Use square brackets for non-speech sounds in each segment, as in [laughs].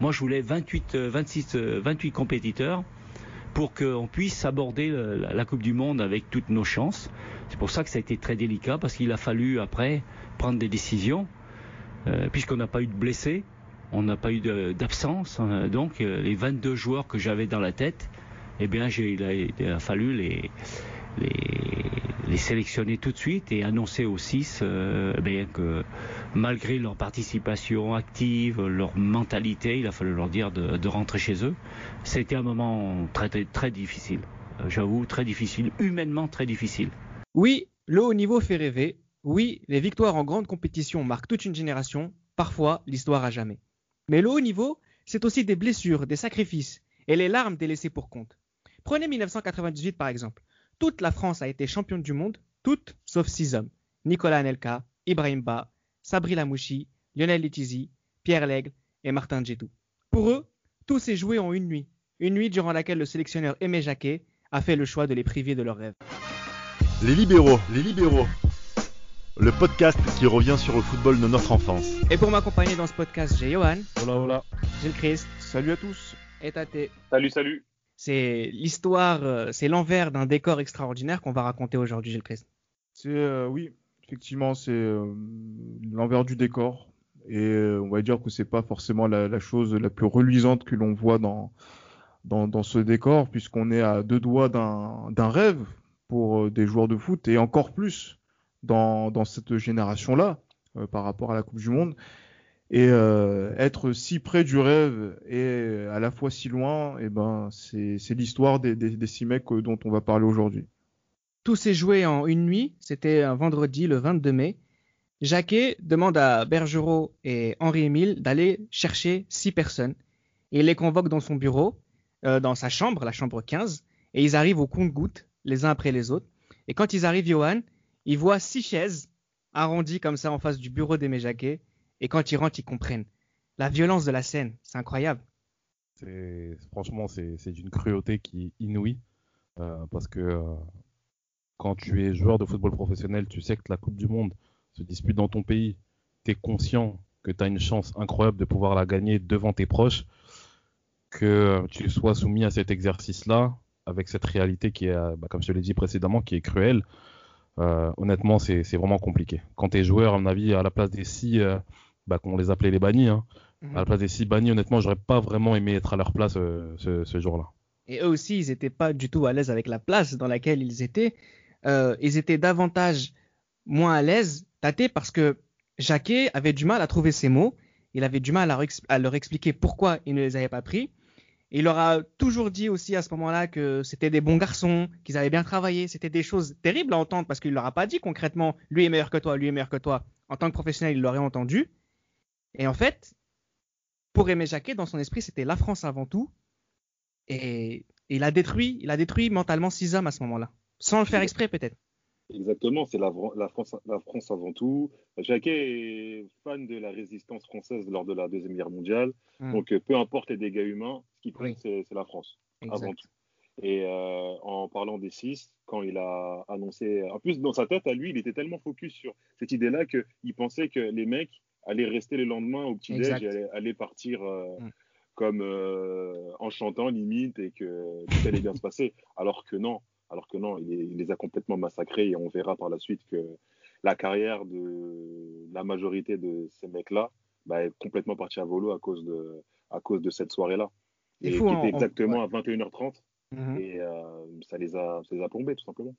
Moi, je voulais 28, 26, 28 compétiteurs pour qu'on puisse aborder la Coupe du Monde avec toutes nos chances. C'est pour ça que ça a été très délicat, parce qu'il a fallu après prendre des décisions, euh, puisqu'on n'a pas eu de blessés, on n'a pas eu d'absence. Hein. donc euh, les 22 joueurs que j'avais dans la tête, eh bien, il a, fallu les, sélectionner tout de suite et annoncer aux six euh, eh que malgré leur participation active, leur mentalité, il a fallu leur dire de, rentrer chez eux. C'était un moment très, très, difficile. Euh, j'avoue, très difficile, humainement très difficile. Oui, le haut niveau fait rêver. Oui, les victoires en grande compétition marquent toute une génération, parfois l'histoire à jamais. Mais le haut niveau, c'est aussi des blessures, des sacrifices et les larmes délaissées pour compte. Prenez 1998 par exemple. Toute la France a été championne du monde, toutes sauf six hommes. Nicolas Anelka, Ibrahim Ba, Sabri Lamouchi, Lionel Letizi, Pierre Lègle et Martin Djedou. Pour eux, tout s'est joué en une nuit. Une nuit durant laquelle le sélectionneur Aimé Jacquet a fait le choix de les priver de leurs rêves. Les libéraux, les libéraux. Le podcast qui revient sur le football de notre enfance. Et pour m'accompagner dans ce podcast, j'ai Johan. Hola, hola. J'ai le Christ. Salut à tous. Et Tate. Salut, salut. C'est l'histoire, euh, c'est l'envers d'un décor extraordinaire qu'on va raconter aujourd'hui, Gilles Christ. C'est euh, oui, effectivement, c'est euh, l'envers du décor. Et on va dire que c'est pas forcément la, chose la plus reluisante que l'on voit dans, dans, ce décor, puisqu'on est à deux doigts d'un rêve pour des joueurs de foot, et encore plus dans, dans cette génération-là, par rapport à la Coupe du Monde. Et euh, être si près du rêve et à la fois si loin, et eh ben c'est l'histoire des, six mecs euh, dont on va parler aujourd'hui. Tout s'est joué en une nuit, c'était un vendredi le 22 mai. Jacquet demande à Bergerot et Henri-Émile d'aller chercher six personnes. Il les convoque dans son bureau, euh, dans sa chambre, la chambre 15, et ils arrivent au compte-gouttes, les uns après les autres. Et quand ils arrivent, Johan, ils voient six chaises arrondies comme ça en face du bureau d'Aimé Jacquet et quand ils rentrent, ils comprennent. La violence de la scène, c'est incroyable. franchement, c'est d'une cruauté qui est inouïe. Euh, parce que euh, quand tu es joueur de football professionnel, tu sais que la Coupe du Monde se dispute dans ton pays. Tu es conscient que tu as une chance incroyable de pouvoir la gagner devant tes proches. Que tu sois soumis à cet exercice-là, avec cette réalité qui est, bah, comme je l'ai dit précédemment, qui est cruelle. Euh, honnêtement, c'est vraiment compliqué. Quand tu es joueur, à mon avis, à la place des six bah, qu'on les appelait les bannis. Hein. Mhm. À la place des six bannis, honnêtement, j'aurais pas vraiment aimé être à leur place euh, ce, jour-là. Et eux aussi, ils n'étaient pas du tout à l'aise avec la place dans laquelle ils étaient. Euh, ils étaient davantage moins à l'aise, tâtés, parce que Jacquet avait du mal à trouver ses mots. Il avait du mal à, leur expliquer pourquoi il ne les avait pas pris. il leur a toujours dit aussi à ce moment-là que c'était des bons garçons, qu'ils avaient bien travaillé. C'était des choses terribles à entendre parce qu'il leur a pas dit concrètement lui est meilleur que toi, lui est meilleur que toi. En tant que professionnel, il l'aurait entendu. Et en fait, pour Aimé Jacquet, dans son esprit, c'était la France avant tout. Et il a détruit, il a détruit mentalement six hommes à ce moment-là, sans le faire exprès peut-être. Exactement, c'est la, France, la France avant tout. Jacquet est fan de la résistance française lors de la Deuxième Guerre mondiale. Hmm. Donc, peu importe les dégâts humains, ce qui compte, c'est la France avant tout. Et euh, en parlant des six, quand il a annoncé, en plus dans sa tête à lui, il était tellement focus sur cette idée-là qu'il pensait que les mecs aller rester le lendemain au petit-déj et aller, partir euh, mm. comme euh, en chantant limite et que tout allait bien se passer. Alors que non, alors que non, il, les a complètement massacrés et on verra par la suite que la carrière de la majorité de ces mecs-là bah, est complètement partie à volo à cause de, à cause de cette soirée-là. Et qui était exactement à 21h30. Mm-hmm. Et euh, ça, les a, ça les a plombés, tout simplement.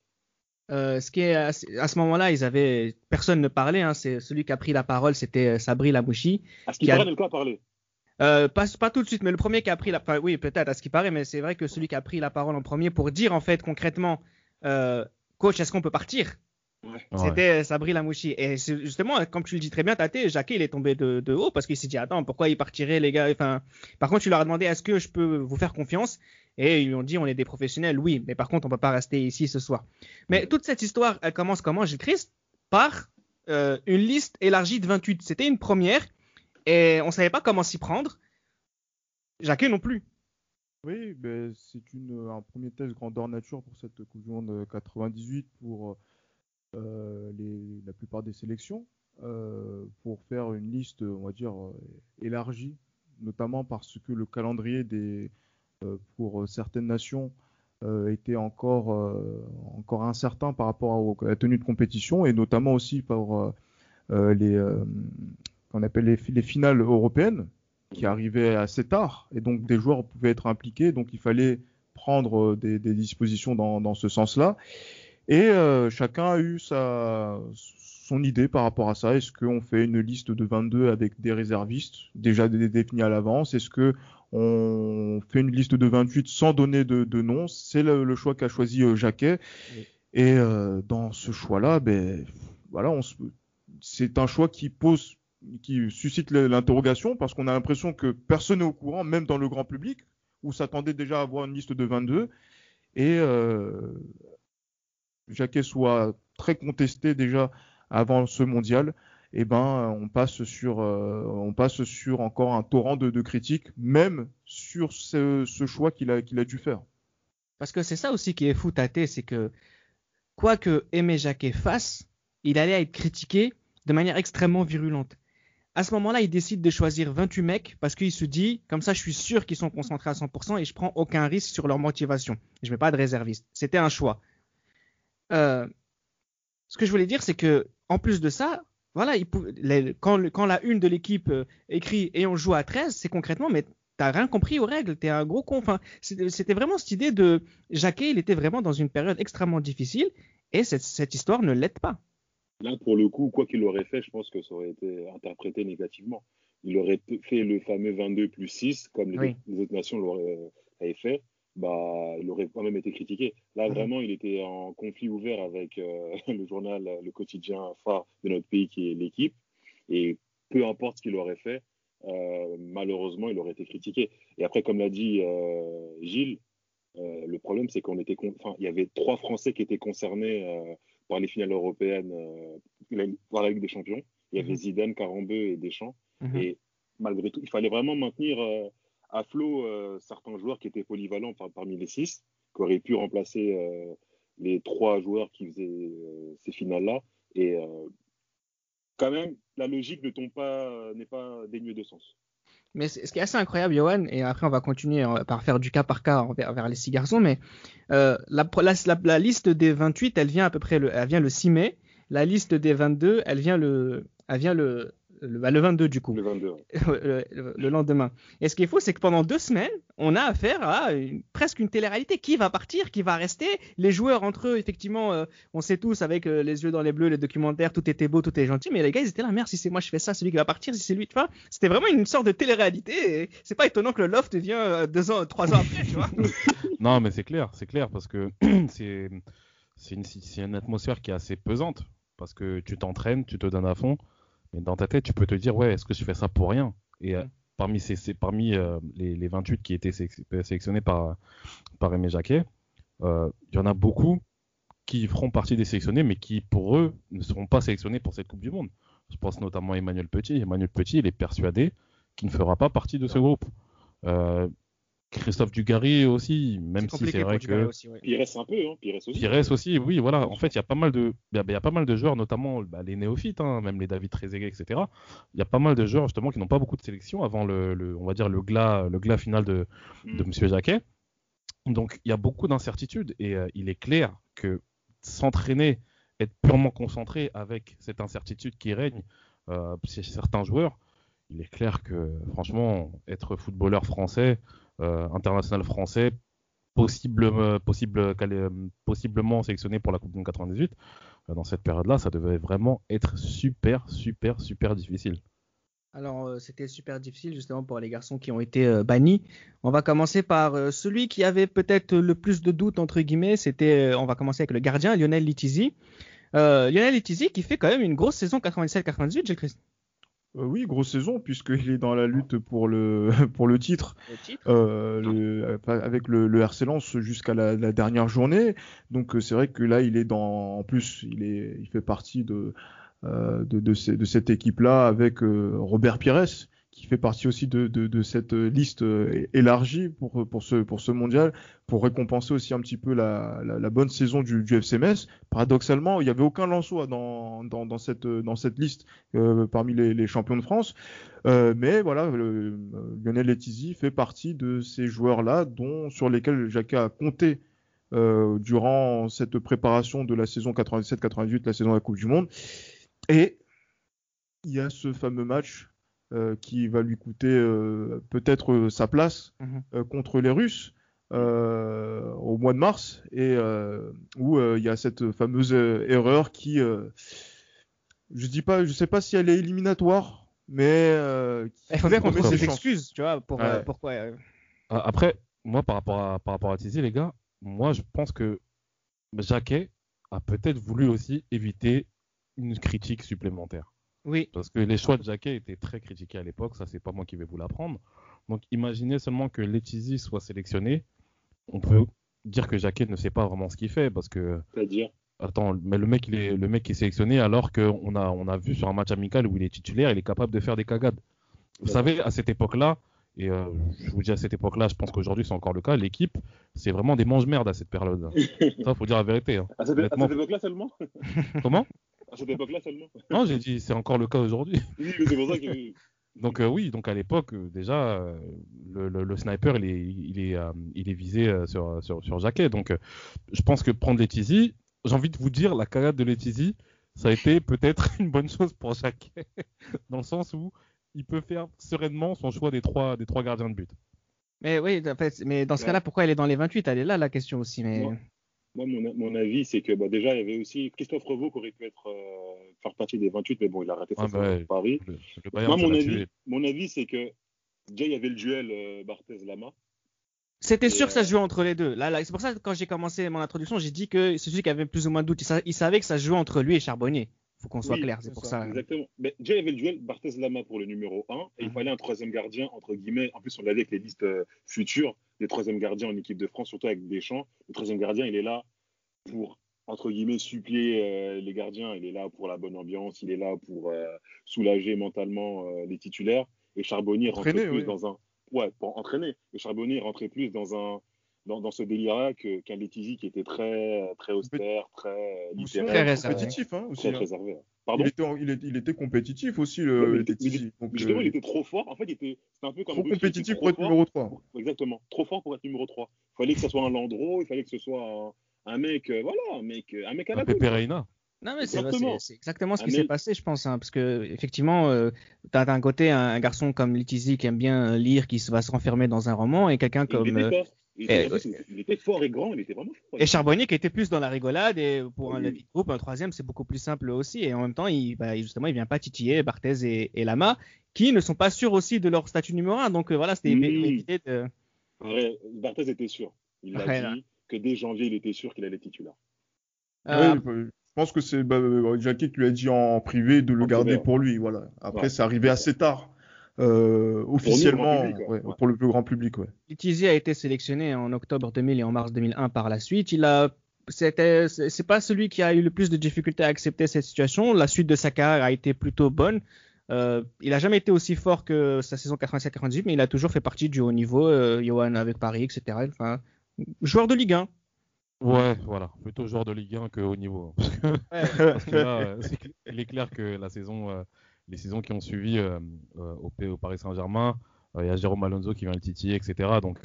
Euh, ce qui est à, ce moment-là, ils avaient personne ne parlait. Hein, c'est celui qui a pris la parole, c'était euh, Sabri Lamouchi. À ce qui, paraît, a... parler? Euh, pas, pas tout de suite, mais le premier qui a pris la parole, oui, peut-être à ce qui paraît, mais c'est vrai que celui qui a pris la parole en premier pour dire en fait concrètement, euh, coach, est-ce qu'on peut partir? C'était Sabri Lamouchi. Et justement, comme tu le dis très bien, Tate, Jacques, il est tombé de, de haut parce qu'il s'est dit, attends, pourquoi il partirait, les gars? Enfin, Par contre, tu leur as demandé, est-ce que je peux vous faire confiance? Et ils lui ont dit, on est des professionnels, oui, mais par contre, on peut pas rester ici ce soir. Mais toute cette histoire, elle commence comment, Gilles Christ Par euh, une liste élargie de 28. C'était une première et on savait pas comment s'y prendre. Jacquet non plus. Oui, ben, c'est un premier test grandeur nature pour cette Coupe du Monde 98 pour euh, les, la plupart des sélections, euh, pour faire une liste, on va dire, élargie notamment parce que le calendrier des, pour certaines nations était encore, encore incertain par rapport à, la tenue de compétition et notamment aussi par les, qu'on appelle les, les, finales européennes qui arrivaient assez tard et donc des joueurs pouvaient être impliqués donc il fallait prendre des, dispositions dans ce sens-là et euh, chacun a eu sa, son idée par rapport à ça. Est-ce qu'on fait une liste de 22 avec des réservistes? Déjà définis à l'avance Est-ce que on fait une liste de 28 sans donner de, de nom? C'est le, choix qu'a choisi euh, Jacquet. Et euh, dans ce choix-là, ben voilà, on c'est un choix qui pose, qui suscite l'interrogation parce qu'on a l'impression que personne n'est au courant, même dans le grand public, où s'attendait déjà à avoir une liste de 22. Et euh, Jacquet soit très contesté déjà avant ce mondial, eh ben on passe sur euh, on passe sur encore un torrent de, critiques, même sur ce, choix qu'il a a dû faire. Parce que c'est ça aussi qui est fou tâté, c'est que quoi que Aimé Jacquet fasse, il allait être critiqué de manière extrêmement virulente. À ce moment-là, il décide de choisir 28 mecs parce qu'il se dit, comme ça, je suis sûr qu'ils sont concentrés à 100% et je prends aucun risque sur leur motivation. Je mets pas de réserviste. C'était un choix. Euh, ce que je voulais dire, c'est que en plus de ça, voilà, quand, la une de l'équipe euh, écrit et on joue à 13, c'est concrètement, mais t'as rien compris aux règles, t'es un gros con. Enfin, c'était vraiment cette idée de Jacquet, il était vraiment dans une période extrêmement difficile et cette, histoire ne l'aide pas. Là, pour le coup, quoi qu'il aurait fait, je pense que ça aurait été interprété négativement. Il aurait fait le fameux 22 plus 6, comme les, autres nations l'auraient euh, fait bah, il aurait quand même été critiqué. Là, mhm. vraiment, il était en conflit ouvert avec euh, [laughs] le journal, le quotidien phare de notre pays qui est l'équipe. Et peu importe ce qu'il aurait fait, euh, malheureusement, il aurait été critiqué. Et après, comme l'a dit euh, Gilles, le problème, c'est qu'on était, enfin, il y avait trois Français qui étaient concernés par les finales européennes, par la Ligue des Champions. Il y avait mhm. Zidane, Carambeu et Deschamps. Mhm. Et malgré tout, il fallait vraiment maintenir à flot euh, certains joueurs qui étaient polyvalents parmi les six, qui auraient pu remplacer euh, les trois joueurs qui faisaient euh, ces finales-là. Et quand même, la logique ne pas, n'est pas dénuée de sens. Mais ce qui est assez incroyable, Johan, et après on va continuer par faire du cas par cas vers, les six garçons, mais la, la, liste des 28, elle vient à peu près le, elle vient le 6 mai. La liste des 22, elle vient le, elle vient le, le, 22 bah, du coup. Le 22. [laughs] le, lendemain. Et ce qui est fou, c'est que pendant deux semaines, on a affaire à presque une télé-réalité. Qui va partir, qui va rester? Les joueurs entre eux, effectivement, euh, on sait tous avec euh, les yeux dans les bleus, les documentaires, tout était beau, tout était gentil. Mais les gars, ils étaient là, merde, si c'est moi je fais ça, c'est lui qui va partir, si c'est lui, tu vois. C'était vraiment une sorte de télé-réalité. C'est pas étonnant que le loft vient euh, deux ans, trois ans après, tu vois. [laughs] non, mais c'est clair, c'est clair parce que [clears throat] c'est une, une atmosphère qui est assez pesante parce que tu t'entraînes, tu te donnes à fond. Mais dans ta tête, tu peux te dire, ouais, est-ce que je fais ça pour rien? Et euh, mm. parmi, ces, parmi euh, les, les, 28 qui étaient sélectionnés par, par Aimé Jacquet, euh, il y en a beaucoup qui feront partie des sélectionnés, mais qui, pour eux, ne seront pas sélectionnés pour cette Coupe du Monde. Je pense notamment à Emmanuel Petit. Emmanuel Petit, il est persuadé qu'il ne fera pas partie de ce groupe. Christophe Dugarry aussi, même si c'est vrai que aussi, Pires un peu, hein. Pires aussi. Pires aussi, oui, voilà. En fait, il y a pas mal de, il y, a pas mal de joueurs, notamment bah, les néophytes, hein, même les David Trezeguet, etc. Il y a pas mal de joueurs justement qui n'ont pas beaucoup de sélection avant le, on va dire le glas, le glas final de, mm. de Monsieur Jacquet. Donc, il y a beaucoup d'incertitudes et euh, il est clair que s'entraîner, être purement concentré avec cette incertitude qui règne euh, chez certains joueurs, il est clair que franchement, être footballeur français international français, euh, euh, possiblement sélectionné pour la Coupe du Monde 98, dans cette période-là, ça devait vraiment être super, super, super difficile. Alors, c'était super difficile justement pour les garçons qui ont été bannis. On va commencer par celui qui avait peut-être le plus de doutes, entre guillemets. C'était, on va commencer avec le gardien, Lionel Litizi. Lionel Litizi qui fait quand même une grosse saison 97-98, Gilles Christ. Euh, oui, grosse saison, puisqu'il est dans la lutte pour le, [laughs] pour le titre, euh, euh, avec le, le RC Lens jusqu'à la, dernière journée. Donc c'est vrai que là, il est dans. En plus, il, est, il fait partie de, de, de, cette équipe-là avec Robert Pires, qui fait partie aussi de, cette liste euh, élargie pour, pour, ce, pour ce mondial, pour récompenser aussi un petit peu la, bonne saison du, du FC Metz. Paradoxalement, il n'y avait aucun Lensois dans, cette, dans cette liste euh, parmi les, champions de France. Euh, mais voilà, Lionel Letizy fait partie de ces joueurs-là dont sur lesquels Jacques a compté euh, durant cette préparation de la saison 97-98, la saison de la Coupe du Monde. Et il y a ce fameux match euh, qui va lui coûter euh, peut-être euh, sa place mhm. contre les Russes au mois de mars. Et où il y a cette fameuse erreur qui je dis pas je sais pas si elle est éliminatoire mais il faut bien qu'on trouve des excuses tu vois pour pourquoi après moi par rapport à par rapport à Tizi les gars moi je pense que Jacquet a peut-être voulu aussi éviter une critique supplémentaire oui. Parce que les choix de Jacquet étaient très critiqués à l'époque, ça c'est pas moi qui vais vous l'apprendre. Donc imaginez seulement que Letizy soit sélectionné, on peut dire que Jacquet ne sait pas vraiment ce qu'il fait parce que. C'est-à-dire? Attends, mais le mec il est le mec est sélectionné alors qu'on a on a vu sur un match amical où il est titulaire, il est capable de faire des cagades. Vous savez, à cette époque-là, et euh, je vous dis à cette époque-là, je pense qu'aujourd'hui c'est encore le cas, l'équipe, c'est vraiment des mange-merdes à cette période. [laughs] Ça, faut dire la vérité. Hein. À cette, époque-là seulement? Comment? À cette époque-là seulement [laughs] Non, j'ai dit c'est encore le cas aujourd'hui. Oui, mais c'est pour ça que. [laughs] Donc euh, oui, donc à l'époque euh, déjà le, le, le, sniper il est il est il est visé sur sur sur Jacquet. Donc je pense que prendre Letizy, j'ai envie de vous dire la carrière de Letizy, ça a été peut-être [laughs] une bonne chose pour Jacquet dans le sens où il peut faire sereinement son choix des trois, des trois gardiens de but. Mais oui, en fait, mais dans ce cas-là, pourquoi elle est dans les 28 Elle est là la question aussi. Mais... Moi, mon, mon, avis, c'est que bah, déjà, il y avait aussi Christophe Revaux qui aurait pu être, euh, faire partie des 28, mais bon, il a raté sa ah bah, Paris. Moi, mon avis, mon avis, c'est que déjà, il y avait le duel euh, Barthez-Lama. C'était sûr que ça se jouait entre les deux. Là, là c'est pour ça que quand j'ai commencé mon introduction, j'ai dit que c'est celui qui avait plus ou moins de doute. Il, il savait que ça jouait entre lui et Charbonnier faut qu'on soit clair, c'est pour ça. Exactement. Mais déjà, il y avait le duel Barthez Lama pour le numéro 1, et il mhm. fallait un troisième gardien, entre guillemets. En plus, on l'avait avec les listes euh, futures, des troisième gardiens en équipe de France, surtout avec Deschamps. Le troisième gardien, il est là pour, entre guillemets, suppléer euh, les gardiens. Il est là pour la bonne ambiance, il est là pour euh, soulager mentalement les titulaires. Et Charbonnier rentrait plus dans un. Ouais, pour entraîner. Et Charbonnier rentrait plus dans un dans, dans ce délire-là qu'un Letizy qui était très, très austère, très littéraire. Très compétitif, hein, aussi. Très hein. réservé. Pardon il, était, il, était, il, était, compétitif aussi, le, Letizy. Donc, justement, euh... il était trop fort. En fait, il était, c'était un peu comme. Trop compétitif pour être numéro 3. Exactement. Trop fort pour être numéro 3. Il fallait que ce soit un Landreau, il fallait que ce soit un, un mec, euh, voilà, un mec, un mec à la Un. Non, mais c'est exactement ce qui s'est passé, je pense. Hein, parce que, effectivement, euh, tu as d'un côté un, un, garçon comme Letizy qui aime bien lire, qui va se renfermer dans un roman, et quelqu'un comme. Euh, il était, fort et grand, il était vraiment fort. Et Charbonnier qui était plus dans la rigolade et pour un oui. groupe, un troisième, c'est beaucoup plus simple aussi. Et en même temps, il, bah, justement, il vient pas titiller Barthez et, et, Lama, qui ne sont pas sûrs aussi de leur statut numéro un. Donc euh, voilà, c'était mmh. de. Ouais, Barthez était sûr. Il a ouais, dit là. que dès janvier, il était sûr qu'il allait titulaire. Euh... Oui, je pense que c'est bah, Jackie qui lui a dit en privé de le garder pour lui. Voilà. Après, ouais. c'est arrivé assez tard euh, officiellement pour, public, ouais, pour, le plus grand public. Ouais. A été sélectionné en octobre 2000 et en mars 2001 par la suite. Il a c'était c'est pas celui qui a eu le plus de difficultés à accepter cette situation. La suite de sa carrière a été plutôt bonne. Euh, il a jamais été aussi fort que sa saison 87-98, mais il a toujours fait partie du haut niveau. Euh, Johan avec Paris, etc. Enfin, joueur de Ligue 1. Ouais, voilà, plutôt joueur de Ligue 1 que haut niveau. [laughs] Parce que là, il est clair que la saison euh, les saisons qui ont suivi euh, euh, au, au, Paris Saint-Germain, euh, il y a Jérôme Alonso qui vient le titiller, etc. Donc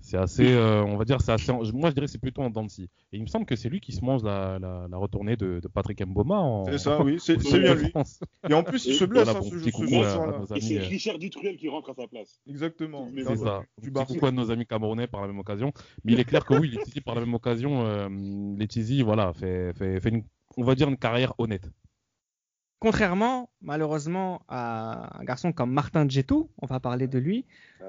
c'est assez, on va dire, c'est assez, moi je dirais c'est plutôt en dents Et il me semble que c'est lui qui se mange la, la, la retournée de, de, Patrick Mboma. En... C'est ça, oui, c'est [laughs] bien lui. Et en plus il se blesse voilà, hein, ce, ce soir Et c'est Richard Dutruel qui rentre à sa place. Exactement. C'est ça. Du petit coucou à nos amis camerounais par la même occasion. Mais il est clair que oui, Letizy par la même occasion, euh, Letizy, voilà, fait, fait, fait une, on va dire une carrière honnête. Contrairement, malheureusement, à un garçon comme Martin Djetou, on va parler de lui,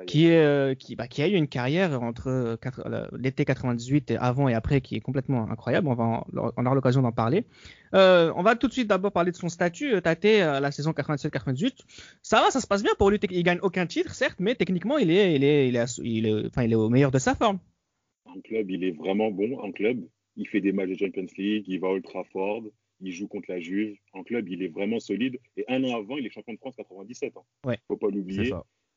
qui, est, euh, qui, bah, qui, a eu une carrière entre euh, l'été 98 et avant et après qui est complètement incroyable. On va en, on aura l'occasion d'en parler. Euh, on va tout de suite d'abord parler de son statut. Euh, euh, la saison 97-98, ça va, ça se passe bien pour lui. Il gagne aucun titre, certes, mais techniquement, il est, il est, il est, il est, enfin, il est au meilleur de sa forme. En club, il est vraiment bon. En club, il fait des matchs de Champions League, il va à Old Trafford il joue contre la Juve. En club, il est vraiment solide. Et un an avant, il est champion de France 97. Hein. Ouais. Faut pas l'oublier.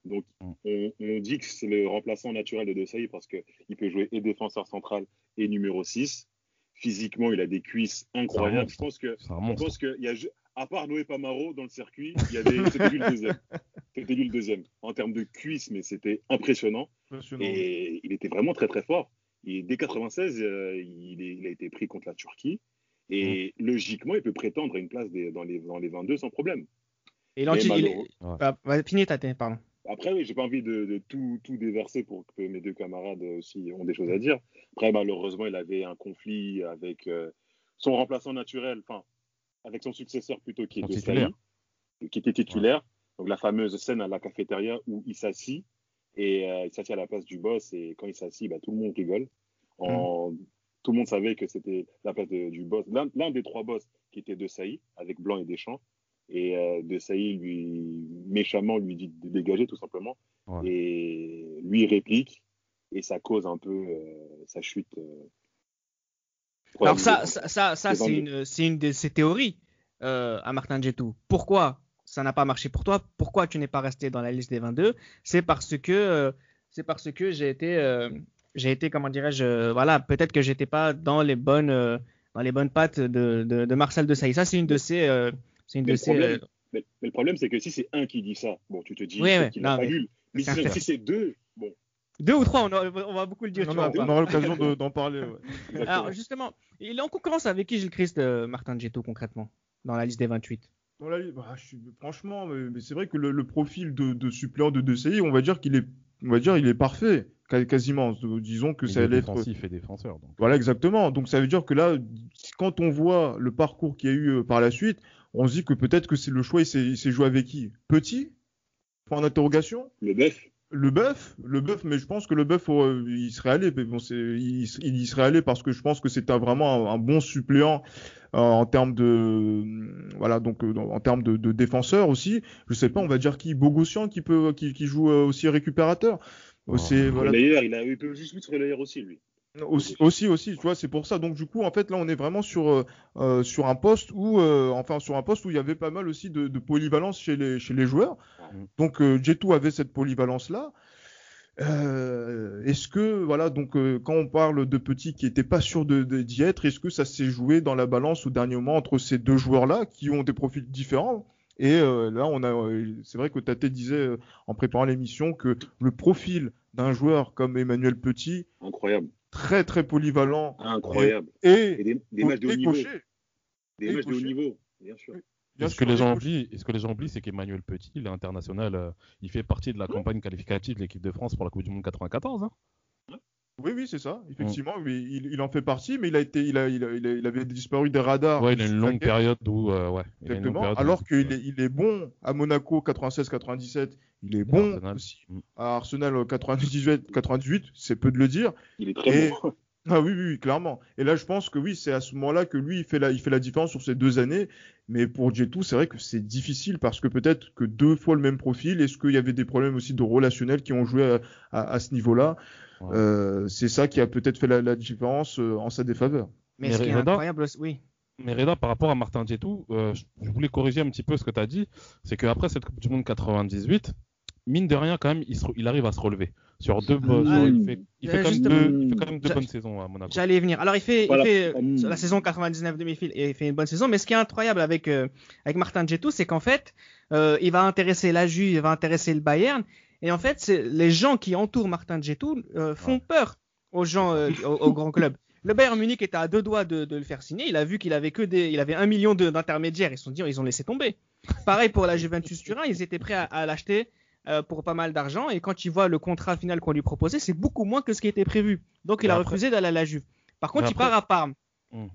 Donc, mm. on, dit que c'est le remplaçant naturel de De parce qu'il peut jouer et défenseur central et numéro 6. Physiquement, il a des cuisses incroyables. Je pense que, je pense que y a, à part Noé Pamaro dans le circuit, c'était lui le deuxième. [laughs] C'était lui le deuxième. En termes de cuisses, mais c'était impressionnant. Et il était vraiment très très fort. Et dès 96, euh, il, a été pris contre la Turquie. Et mm. logiquement, il peut prétendre à une place dans, les, dans les 22 sans problème. Et l'anti. Bah, fini ta pardon. Après, oui, j'ai pas envie de, tout, tout, déverser pour que mes deux camarades aussi ont des choses à dire. Après, malheureusement, il avait un conflit avec euh, son remplaçant naturel, enfin, avec son successeur plutôt, qui, était qui était titulaire. Donc, la fameuse scène à la cafétéria où il s'assit et euh, il s'assit à la place du boss. Et quand il s'assit, bah, tout le monde rigole. En, tout le monde savait que c'était la place du boss, l'un des trois boss qui était de Saï, avec Blanc et Deschamps. Et euh, de Saï, lui, méchamment, lui dit de dégager tout simplement. Et lui réplique, et ça cause un peu euh, sa chute. Euh, Alors, ça, ça, ça, c'est une, une, de ses théories à Martin Jetou. Pourquoi ça n'a pas marché pour toi? Pourquoi tu n'es pas resté dans la liste des 22 C'est parce que c'est parce que j'ai été j'ai été, comment dirais-je, euh, voilà, peut-être que j'étais pas dans les bonnes, euh, dans les bonnes pattes de, de, de Marcel de. Ça, c'est une de ces, euh, c'est une mais de ces. Problème, mais, le problème, c'est que si c'est un qui dit ça, bon, tu te dis qu'il n'a pas lu. Mais si, c'est deux, bon. Deux ou trois, on, on va beaucoup le dire. Non, non, on aura l'occasion [laughs] d'en parler. Ouais. Alors justement, il est en concurrence avec qui Gilles Christ, Martin Getto concrètement, dans la liste des 28 dans la, bah, je franchement, mais, c'est vrai que le, le profil de, de suppléant de De on va dire qu'il est, on va dire, il est parfait quasiment. Disons que ça allait être. Défensif et défenseur. Donc. Voilà, exactement. Donc ça veut dire que là, quand on voit le parcours qu'il y a eu euh, par la suite, on se dit que peut-être que c'est le choix, il s'est joué avec qui? Petit? Point d'interrogation? Le bœuf le bœuf, le bœuf, mais je pense que le bœuf, euh, il serait allé. bon, il, il, y serait allé parce que je pense que c'était vraiment un, bon suppléant euh, en termes de, voilà, donc en termes de, de, défenseur aussi. Je sais pas, on va dire qui, Bogossian, qui peut, qui, qui joue aussi récupérateur? Aussi, voilà. il, a, eu peut juste sur relayeur aussi, lui. Aussi, aussi, aussi, tu vois, c'est pour ça. Donc du coup, en fait, là, on est vraiment sur euh, euh sur un poste où, euh, enfin, sur un poste où il y avait pas mal aussi de, de polyvalence chez les chez les joueurs. Donc euh, Jetou avait cette polyvalence là. Euh, est-ce que voilà donc quand on parle de petits qui n'étaient pas sûrs de d'y être, est-ce que ça s'est joué dans la balance au dernier moment entre ces deux joueurs là qui ont des profils différents? Et euh, là, on a, euh, c'est vrai que Tate disait euh, en préparant l'émission que le profil d'un joueur comme Emmanuel Petit, incroyable, très très polyvalent, incroyable, et, des, matchs de haut niveau, des matchs de haut niveau, bien sûr. ce que les gens oublient, ce que les gens oublient, c'est qu'Emmanuel Petit, il est international, il fait partie de la campagne qualificative de l'équipe de France pour la Coupe du Monde 94. Hein. Oui, oui, c'est ça. Effectivement, il, il, en fait partie, mais il a été, il, a, il, a, il avait disparu des radars. Ouais, il a une longue période où, euh, ouais. Exactement. Alors qu'il est, il est bon à Monaco 96-97, il est bon aussi mm. à Arsenal 98-98, c'est peu de le dire. Il est très bon. Ah oui, oui, clairement. Et là, je pense que oui, c'est à ce moment-là que lui, il fait la, il fait la différence sur ces deux années. Mais pour Jetou, c'est vrai que c'est difficile parce que peut-être que deux fois le même profil. Est-ce qu'il y avait des problèmes aussi de relationnel qui ont joué à, à ce niveau-là? Euh, c'est ça qui a peut-être fait la, différence euh, en sa défaveur. Mais, ce qui est incroyable, oui. Mais Reda, par rapport à Martin Dietou, euh, je voulais corriger un petit peu ce que tu as dit. C'est qu'après cette Coupe du Monde 98, mine de rien, quand même, il, arrive à se relever. Sur deux, il, fait, il, fait, quand même deux, bonnes saisons à Monaco. J'allais venir. Alors, il fait, il fait la saison 99-2000 et il fait une bonne saison. Mais ce qui est incroyable avec, avec Martin Djetou, c'est qu'en fait, il va intéresser la Juve, il va intéresser le Bayern. Et en fait, les gens qui entourent Martin Djetou euh, font peur aux gens, euh, au, grand club. Le Bayern Munich était à deux doigts de, le faire signer. Il a vu qu'il avait que des, il avait un million d'intermédiaires. Ils se sont dit, ils ont laissé tomber. Pareil pour la Juventus Turin, ils étaient prêts à, l'acheter euh, pour pas mal d'argent. Et quand ils voient le contrat final qu'on lui proposait, c'est beaucoup moins que ce qui était prévu. Donc il a refusé d'aller à la Juve. Par contre, il part à Parme. Hmm.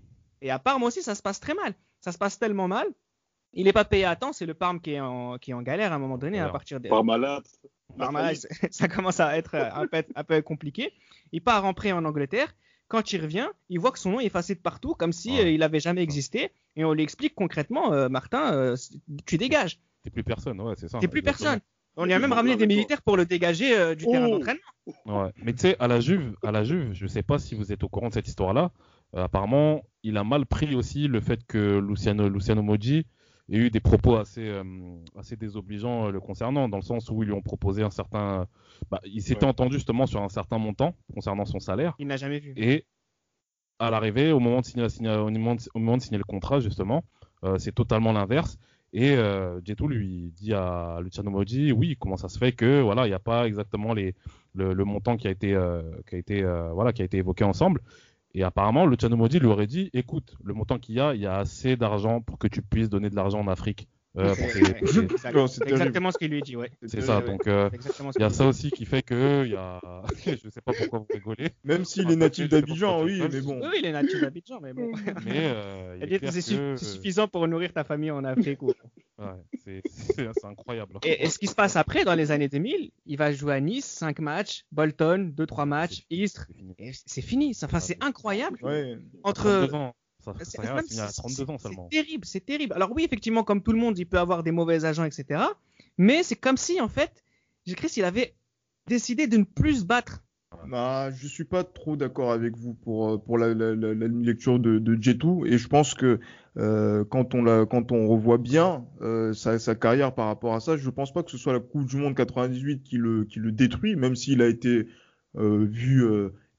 Et à Parme aussi, ça se passe très mal. Ça se passe tellement mal. Il n'est pas payé à temps. C'est le Parme qui est en, qui est en galère à un moment donné à partir des. malade. [laughs] ça commence à être un peu, compliqué. Il part en prêt en Angleterre. Quand il revient, il voit que son nom est effacé de partout, comme si euh, il n'avait jamais existé. Et on lui explique concrètement, euh, Martin, euh, tu dégages. T'es plus personne, ouais, c'est ça. T'es plus personne. On lui a même ramené des militaires pour le dégager du terrain oh. d'entraînement. Ouais. Mais tu sais, à la Juve, à la Juve, je sais pas si vous êtes au courant de cette histoire-là, apparemment, il a mal pris aussi le fait que Luciano, Luciano Moggi ait eu des propos assez, assez désobligeants le concernant, dans le sens où ils lui ont proposé un certain. Bah, il s'était entendu justement sur un certain montant concernant son salaire. Il n'a jamais vu. Et à l'arrivée, au moment de signer, au moment de signer le contrat, justement, c'est totalement l'inverse. Et euh, lui dit à Luciano Moggi, oui, comment ça se fait que voilà, il n'y a pas exactement le, montant qui a été, euh, qui a été, euh, voilà, qui a été évoqué ensemble. Et apparemment, Luciano Moggi lui aurait dit, écoute, le montant qu'il y a, il y a assez d'argent pour que tu puisses donner de l'argent en Afrique. Euh, [laughs] c'est exactement ce qu'il lui dit, ouais. C'est ça, donc euh, il y a ça aussi qui fait que il y a. [laughs] je sais pas pourquoi vous rigolez. Même s'il est natif d'Abidjan, oui, mais bon. Oui, il est natif d'Abidjan, mais bon. [laughs] mais euh, c'est suffisant pour nourrir ta famille en Afrique. Ouais, c'est incroyable. Et, ce qui se passe après, dans les années 2000, il va jouer à Nice, 5 matchs, Bolton, 2-3 matchs, Istres, c'est fini. Enfin, c'est incroyable. Entre c'est 32 ans seulement. C'est terrible, c'est terrible. Alors oui, effectivement, comme tout le monde, il peut avoir des mauvais agents, etc. Mais c'est comme si, en fait, Christ, il avait décidé de ne plus se battre. Bah, je suis pas trop d'accord avec vous pour euh, pour la, lecture de, de Jetou et je pense que euh, quand on la quand on revoit bien euh, sa, sa, carrière par rapport à ça, je pense pas que ce soit la Coupe du Monde 98 qui le qui le détruit, même s'il a été vu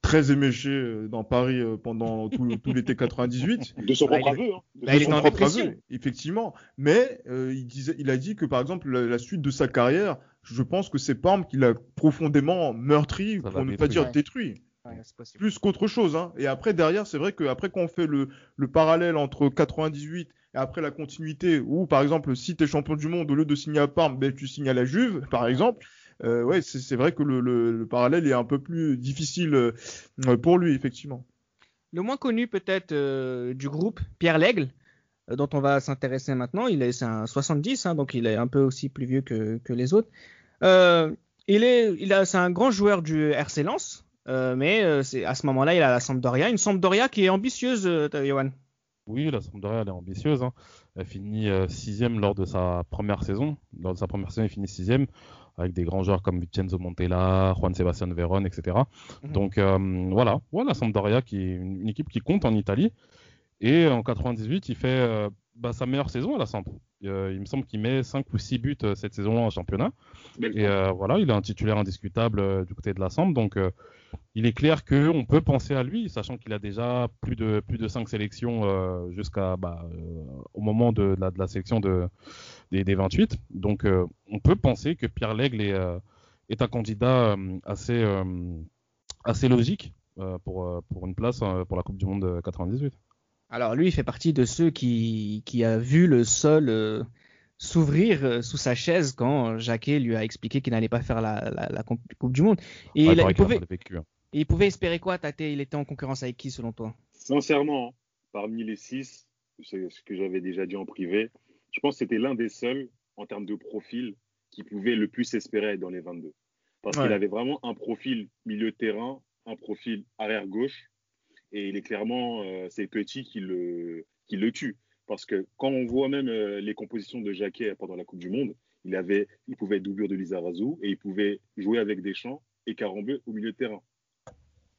très éméché euh, dans Paris euh, pendant [laughs] tout, l'été 98. De son propre aveu. Hein. De son propre aveu, effectivement. Mais euh, il, disait, il a dit que par exemple la, suite de sa carrière, je pense que c'est Parme qui l'a profondément meurtri, pour ne pas dire détruit. plus qu'autre chose. Hein. Et après, derrière, c'est vrai qu'après, quand on fait le, le, parallèle entre 98 et après la continuité, où par exemple, si tu es champion du monde, au lieu de signer à Parme, ben, tu signes à la Juve, par exemple, euh, ouais, c'est vrai que le, le, parallèle est un peu plus difficile euh, pour lui, effectivement. Le moins connu peut-être euh, du groupe, Pierre Lègle, dont on va s'intéresser maintenant. Il est, c'est un 70, hein, donc il est un peu aussi plus vieux que, que les autres. il est, il a, c'est un grand joueur du RC Lens, mais c'est à ce moment-là, il a la Sampdoria, une Sampdoria qui est ambitieuse, Johan. Oui, la Sampdoria, elle est ambitieuse. Hein. Elle finit sixième lors de sa première saison. Lors de sa première saison, elle finit sixième avec des grands joueurs comme Vincenzo Montella, Juan Sebastian Veron, etc. Mhm. Donc euh, voilà, voilà Sampdoria qui est une, équipe qui compte en Italie. Et en 98, il fait euh, bah, sa meilleure saison à la Samp. Euh, il me semble qu'il met 5 ou 6 buts cette saison-là en championnat. Et voilà, il est un titulaire indiscutable du côté de la Samp. Donc il est clair qu'on peut penser à lui, sachant qu'il a déjà plus de, plus de 5 sélections jusqu'à bah, au moment de, la, de la sélection de, des, 28. Donc euh, on peut penser que Pierre Lègle est, euh, est un candidat euh, assez, assez logique pour, pour une place pour la Coupe du Monde 98. Alors lui, il fait partie de ceux qui, qui a vu le sol s'ouvrir sous sa chaise quand Jacquet lui a expliqué qu'il n'allait pas faire la, la, Coupe du Monde. Et il, pouvait, hein. il, pouvait, espérer quoi, Tate? Il était en concurrence avec qui, selon toi? Sincèrement, parmi les six, c'est ce que j'avais déjà dit en privé, je pense que c'était l'un des seuls, en termes de profil, qui pouvait le plus espérer être dans les 22. Parce qu'il avait vraiment un profil milieu de terrain, un profil arrière-gauche, et il est clairement, euh, c'est Petit qui le, qui le tue. Parce que quand on voit même euh, les compositions de Jacquet pendant la Coupe du Monde, il, avait, il pouvait être doublure de Lizarazu et il pouvait jouer avec Deschamps et Carambeu au milieu de terrain.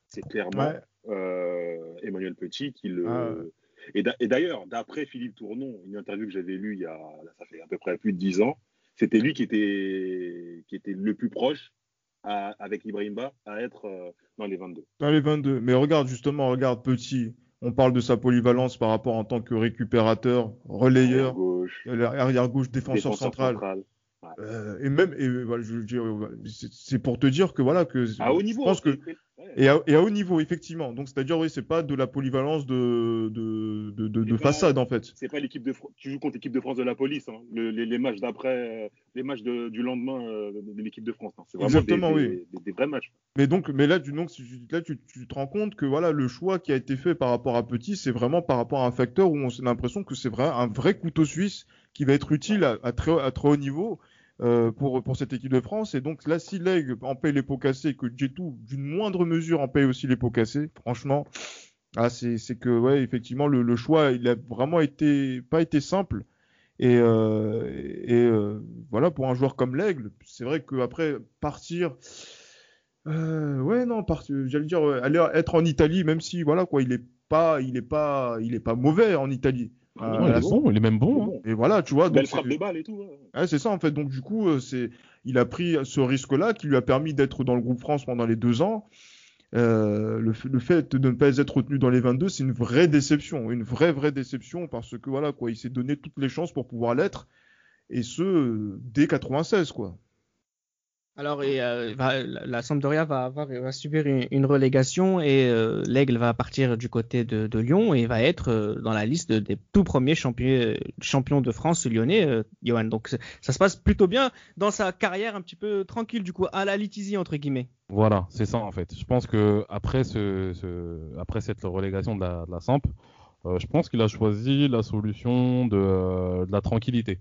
C'est clairement euh, Emmanuel Petit qui le, ah et d'ailleurs, d'après Philippe Tournon, une interview que j'avais lue il y a, ça fait à peu près plus de 10 ans, c'était lui qui était, qui était le plus proche avec Ibrahimba à être euh, dans les 22. Dans les 22. Mais regarde, justement, regarde Petit. On parle de sa polyvalence par rapport en tant que récupérateur, relayeur, arrière-gauche, défenseur, central. Euh, et même, et, c'est pour te dire que voilà que. À haut niveau. Je pense que et à, et à, haut niveau, effectivement. Donc, c'est-à-dire, oui, c'est pas de la polyvalence de, de, de, de, façade, en fait. C'est pas l'équipe de tu joues contre l'équipe de France de la police, hein. les, les, matchs d'après, euh, les matchs du lendemain euh, de l'équipe de France. Hein. C'est vraiment Exactement, des, oui. des, vrais matchs. Mais donc, mais là, tu, donc, là, tu, tu, te rends compte que voilà, le choix qui a été fait par rapport à Petit, c'est vraiment par rapport à un facteur où on a l'impression que c'est vrai, un vrai couteau suisse qui va être utile à, à, très, à très haut niveau euh, pour, pour cette équipe de France. Et donc là, si Leg en paye les pots cassés, que Jetou, d'une moindre mesure, en paye aussi les pots cassés, franchement, ah, c'est que, ouais, effectivement, le, le, choix, il a vraiment été, pas été simple. Et, euh, et euh, voilà, pour un joueur comme l'Aigle, c'est vrai qu'après partir, ouais, non, j'allais dire, aller être en Italie, même si, voilà, quoi, il est pas, pas, pas mauvais en Italie. Ah, il, est bon, il est même bon. Hein. Et voilà, tu vois. Belle frappe de balle et tout. Ouais. c'est ça en fait. Donc du coup, c'est, il a pris ce risque-là qui lui a permis d'être dans le groupe France pendant les deux ans. Euh, le, le, fait de ne pas être retenu dans les 22, c'est une vraie déception, une vraie vraie déception parce que voilà quoi, il s'est donné toutes les chances pour pouvoir l'être et ce dès 96 quoi. Alors, et, euh, la Sampdoria va, avoir, va subir une, relégation et euh, l'Aigle va partir du côté de, de, Lyon et va être euh, dans la liste des tout premiers champions, champions de France lyonnais, euh, Johan. Donc, ça se passe plutôt bien dans sa carrière un petit peu tranquille, du coup, à la litisie, entre guillemets. Voilà, c'est ça en fait. Je pense que après, ce, ce après cette relégation de la, de la Samp, je pense qu'il a choisi la solution de, de la tranquillité.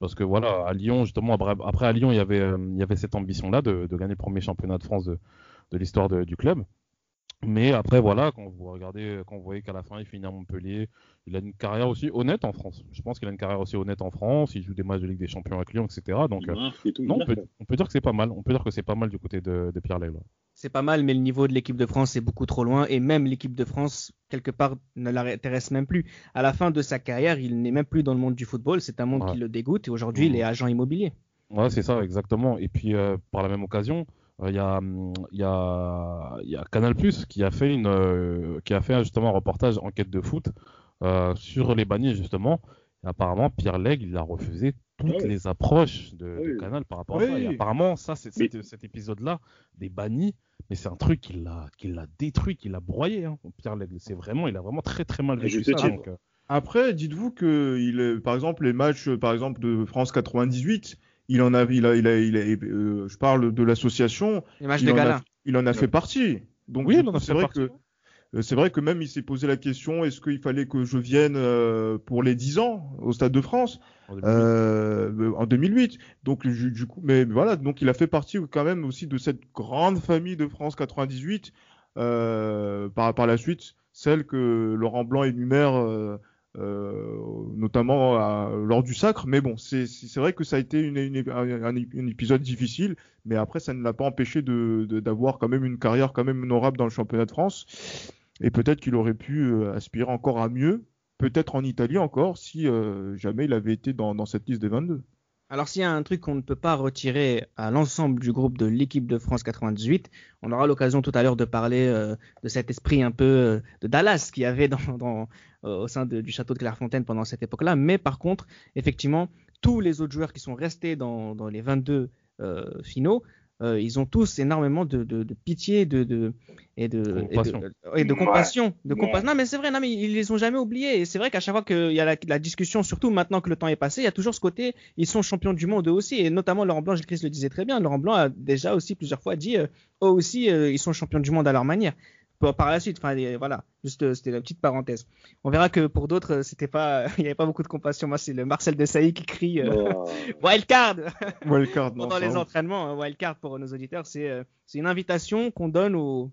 Parce que voilà, à Lyon, justement, après à Lyon, il y avait, euh, cette ambition-là de, de, gagner le premier championnat de France de l'histoire du club. Mais après, voilà, quand vous regardez, quand vous voyez qu'à la fin, il finit à Montpellier, il a une carrière aussi honnête en France. Je pense qu'il a une carrière aussi honnête en France. Il joue des matchs de Ligue des Champions avec Lyon, etc. Donc, euh, non, on peut, on peut, dire que c'est pas mal. On peut dire que c'est pas mal du côté de, de Pierre Lègle. C'est pas mal, mais le niveau de l'équipe de France est beaucoup trop loin. Et même l'équipe de France, quelque part, ne l'intéresse même plus. À la fin de sa carrière, il n'est même plus dans le monde du football. C'est un monde qui le dégoûte. Et aujourd'hui, il est agent immobilier. Ouais, c'est ça, exactement. Et puis, euh, par la même occasion, il y, a, y, a, y a Canal Plus qui a fait une euh, qui a fait justement un reportage enquête de foot euh, sur les bannis justement. Et apparemment, Pierre Legge, il a refusé toutes les approches de, Canal par rapport à ça. Et apparemment, ça, c'est cet épisode-là des bannis, mais c'est un truc qui l'a qui l'a détruit, qui l'a broyé. Hein, Pierre Legge, c'est vraiment, il a vraiment très très mal vécu ça. Donc, euh. Après, dites-vous que il, par exemple, les matchs, par exemple de France 98 il en a, il a, il a, il a euh, je parle de l'association. Il, il, en a fait partie. Donc oui, c'est vrai que euh, c'est vrai que même il s'est posé la question est-ce qu'il fallait que je vienne euh, pour les 10 ans au Stade de France? En 2008. Euh, en 2008. Donc du, coup, mais voilà, donc il a fait partie quand même aussi de cette grande famille de France 98 euh, par par la suite, celle que Laurent Blanc énumère euh, notamment lors du sacre. Mais bon, c'est vrai que ça a été un, épisode difficile, mais après ça ne l'a pas empêché d'avoir de, quand même une carrière quand même honorable dans le championnat de France. Et peut-être qu'il aurait pu euh, aspirer encore à mieux, peut-être en Italie encore, si euh, jamais il avait été dans cette liste des 22. Alors s'il y a un truc qu'on ne peut pas retirer à l'ensemble du groupe de l'équipe de France 98, on aura l'occasion tout à l'heure de parler euh, de cet esprit un peu euh, de Dallas qu'il y avait dans, [laughs] dans, euh, au sein du château de Clairefontaine pendant cette époque-là. Mais par contre, effectivement, tous les autres joueurs qui sont restés dans, dans les 22 finaux euh, ils ont tous énormément de, de, de pitié de, de, et de compassion. Et de, compassion. Non, mais c'est vrai, non, mais ils les ont jamais oubliés. Et c'est vrai qu'à chaque fois qu'il y a la, la, discussion, surtout maintenant que le temps est passé, il y a toujours ce côté, ils sont champions du monde eux aussi. Et notamment Laurent Blanc, Chris le disait très bien, Laurent Blanc a déjà aussi plusieurs fois dit, euh, eux aussi, euh, ils sont champions du monde à leur manière par la suite. Enfin, voilà, juste euh, c'était la petite parenthèse. On verra que pour d'autres, euh, c'était pas, [laughs] il n'y avait pas beaucoup de compassion. Moi, c'est le Marcel Desailly qui crie euh, [laughs] wildcard wildcard pendant les entraînements. Hein, wildcard pour nos auditeurs, c'est c'est une invitation qu'on donne aux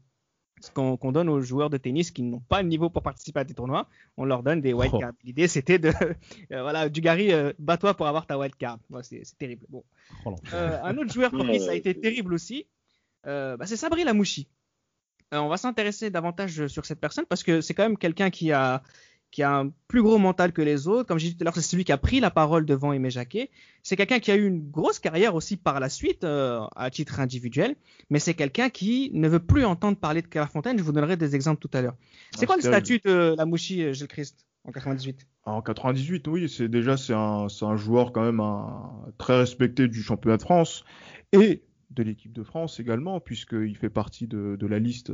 qu'on donne aux joueurs de tennis qui n'ont pas le niveau pour participer à des tournois. On leur donne des wildcards. Oh. L'idée, c'était de [laughs] voilà, Dugarry, bats-toi pour avoir ta wildcard. Bon, c'est terrible. Bon. Oh un autre joueur pour qui ça a été terrible aussi, bah, c'est Sabri Lamouchi. Euh, on va s'intéresser davantage sur cette personne parce que c'est quand même quelqu'un qui a qui a un plus gros mental que les autres. Comme j'ai dit tout à l'heure, c'est celui qui a pris la parole devant Aimé Jacquet. C'est quelqu'un qui a eu une grosse carrière aussi par la suite euh, à titre individuel, mais c'est quelqu'un qui ne veut plus entendre parler de Clairefontaine. Je vous donnerai des exemples tout à l'heure. C'est quoi le statut de la Mouchi, euh, Gilles Christ, en 98 En 98, oui, c'est déjà c'est un, un, joueur quand même un, très respecté du championnat de France et de l'équipe de France également, puisqu'il fait partie de, la liste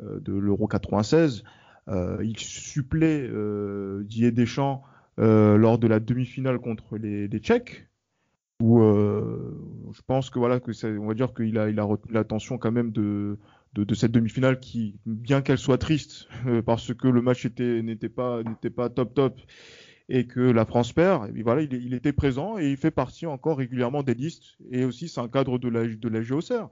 euh, de l'Euro 96. Euh, il supplée euh, Didier Deschamps lors de la demi-finale contre les, Tchèques, où je pense que voilà que on va dire qu'il a, il a retenu l'attention quand même de, de, cette demi-finale qui, bien qu'elle soit triste, [laughs] parce que le match était n'était pas n'était pas top top et que la France perd, et voilà, il, il, était présent et il fait partie encore régulièrement des listes. Et aussi, c'est un cadre de la, de la GOCR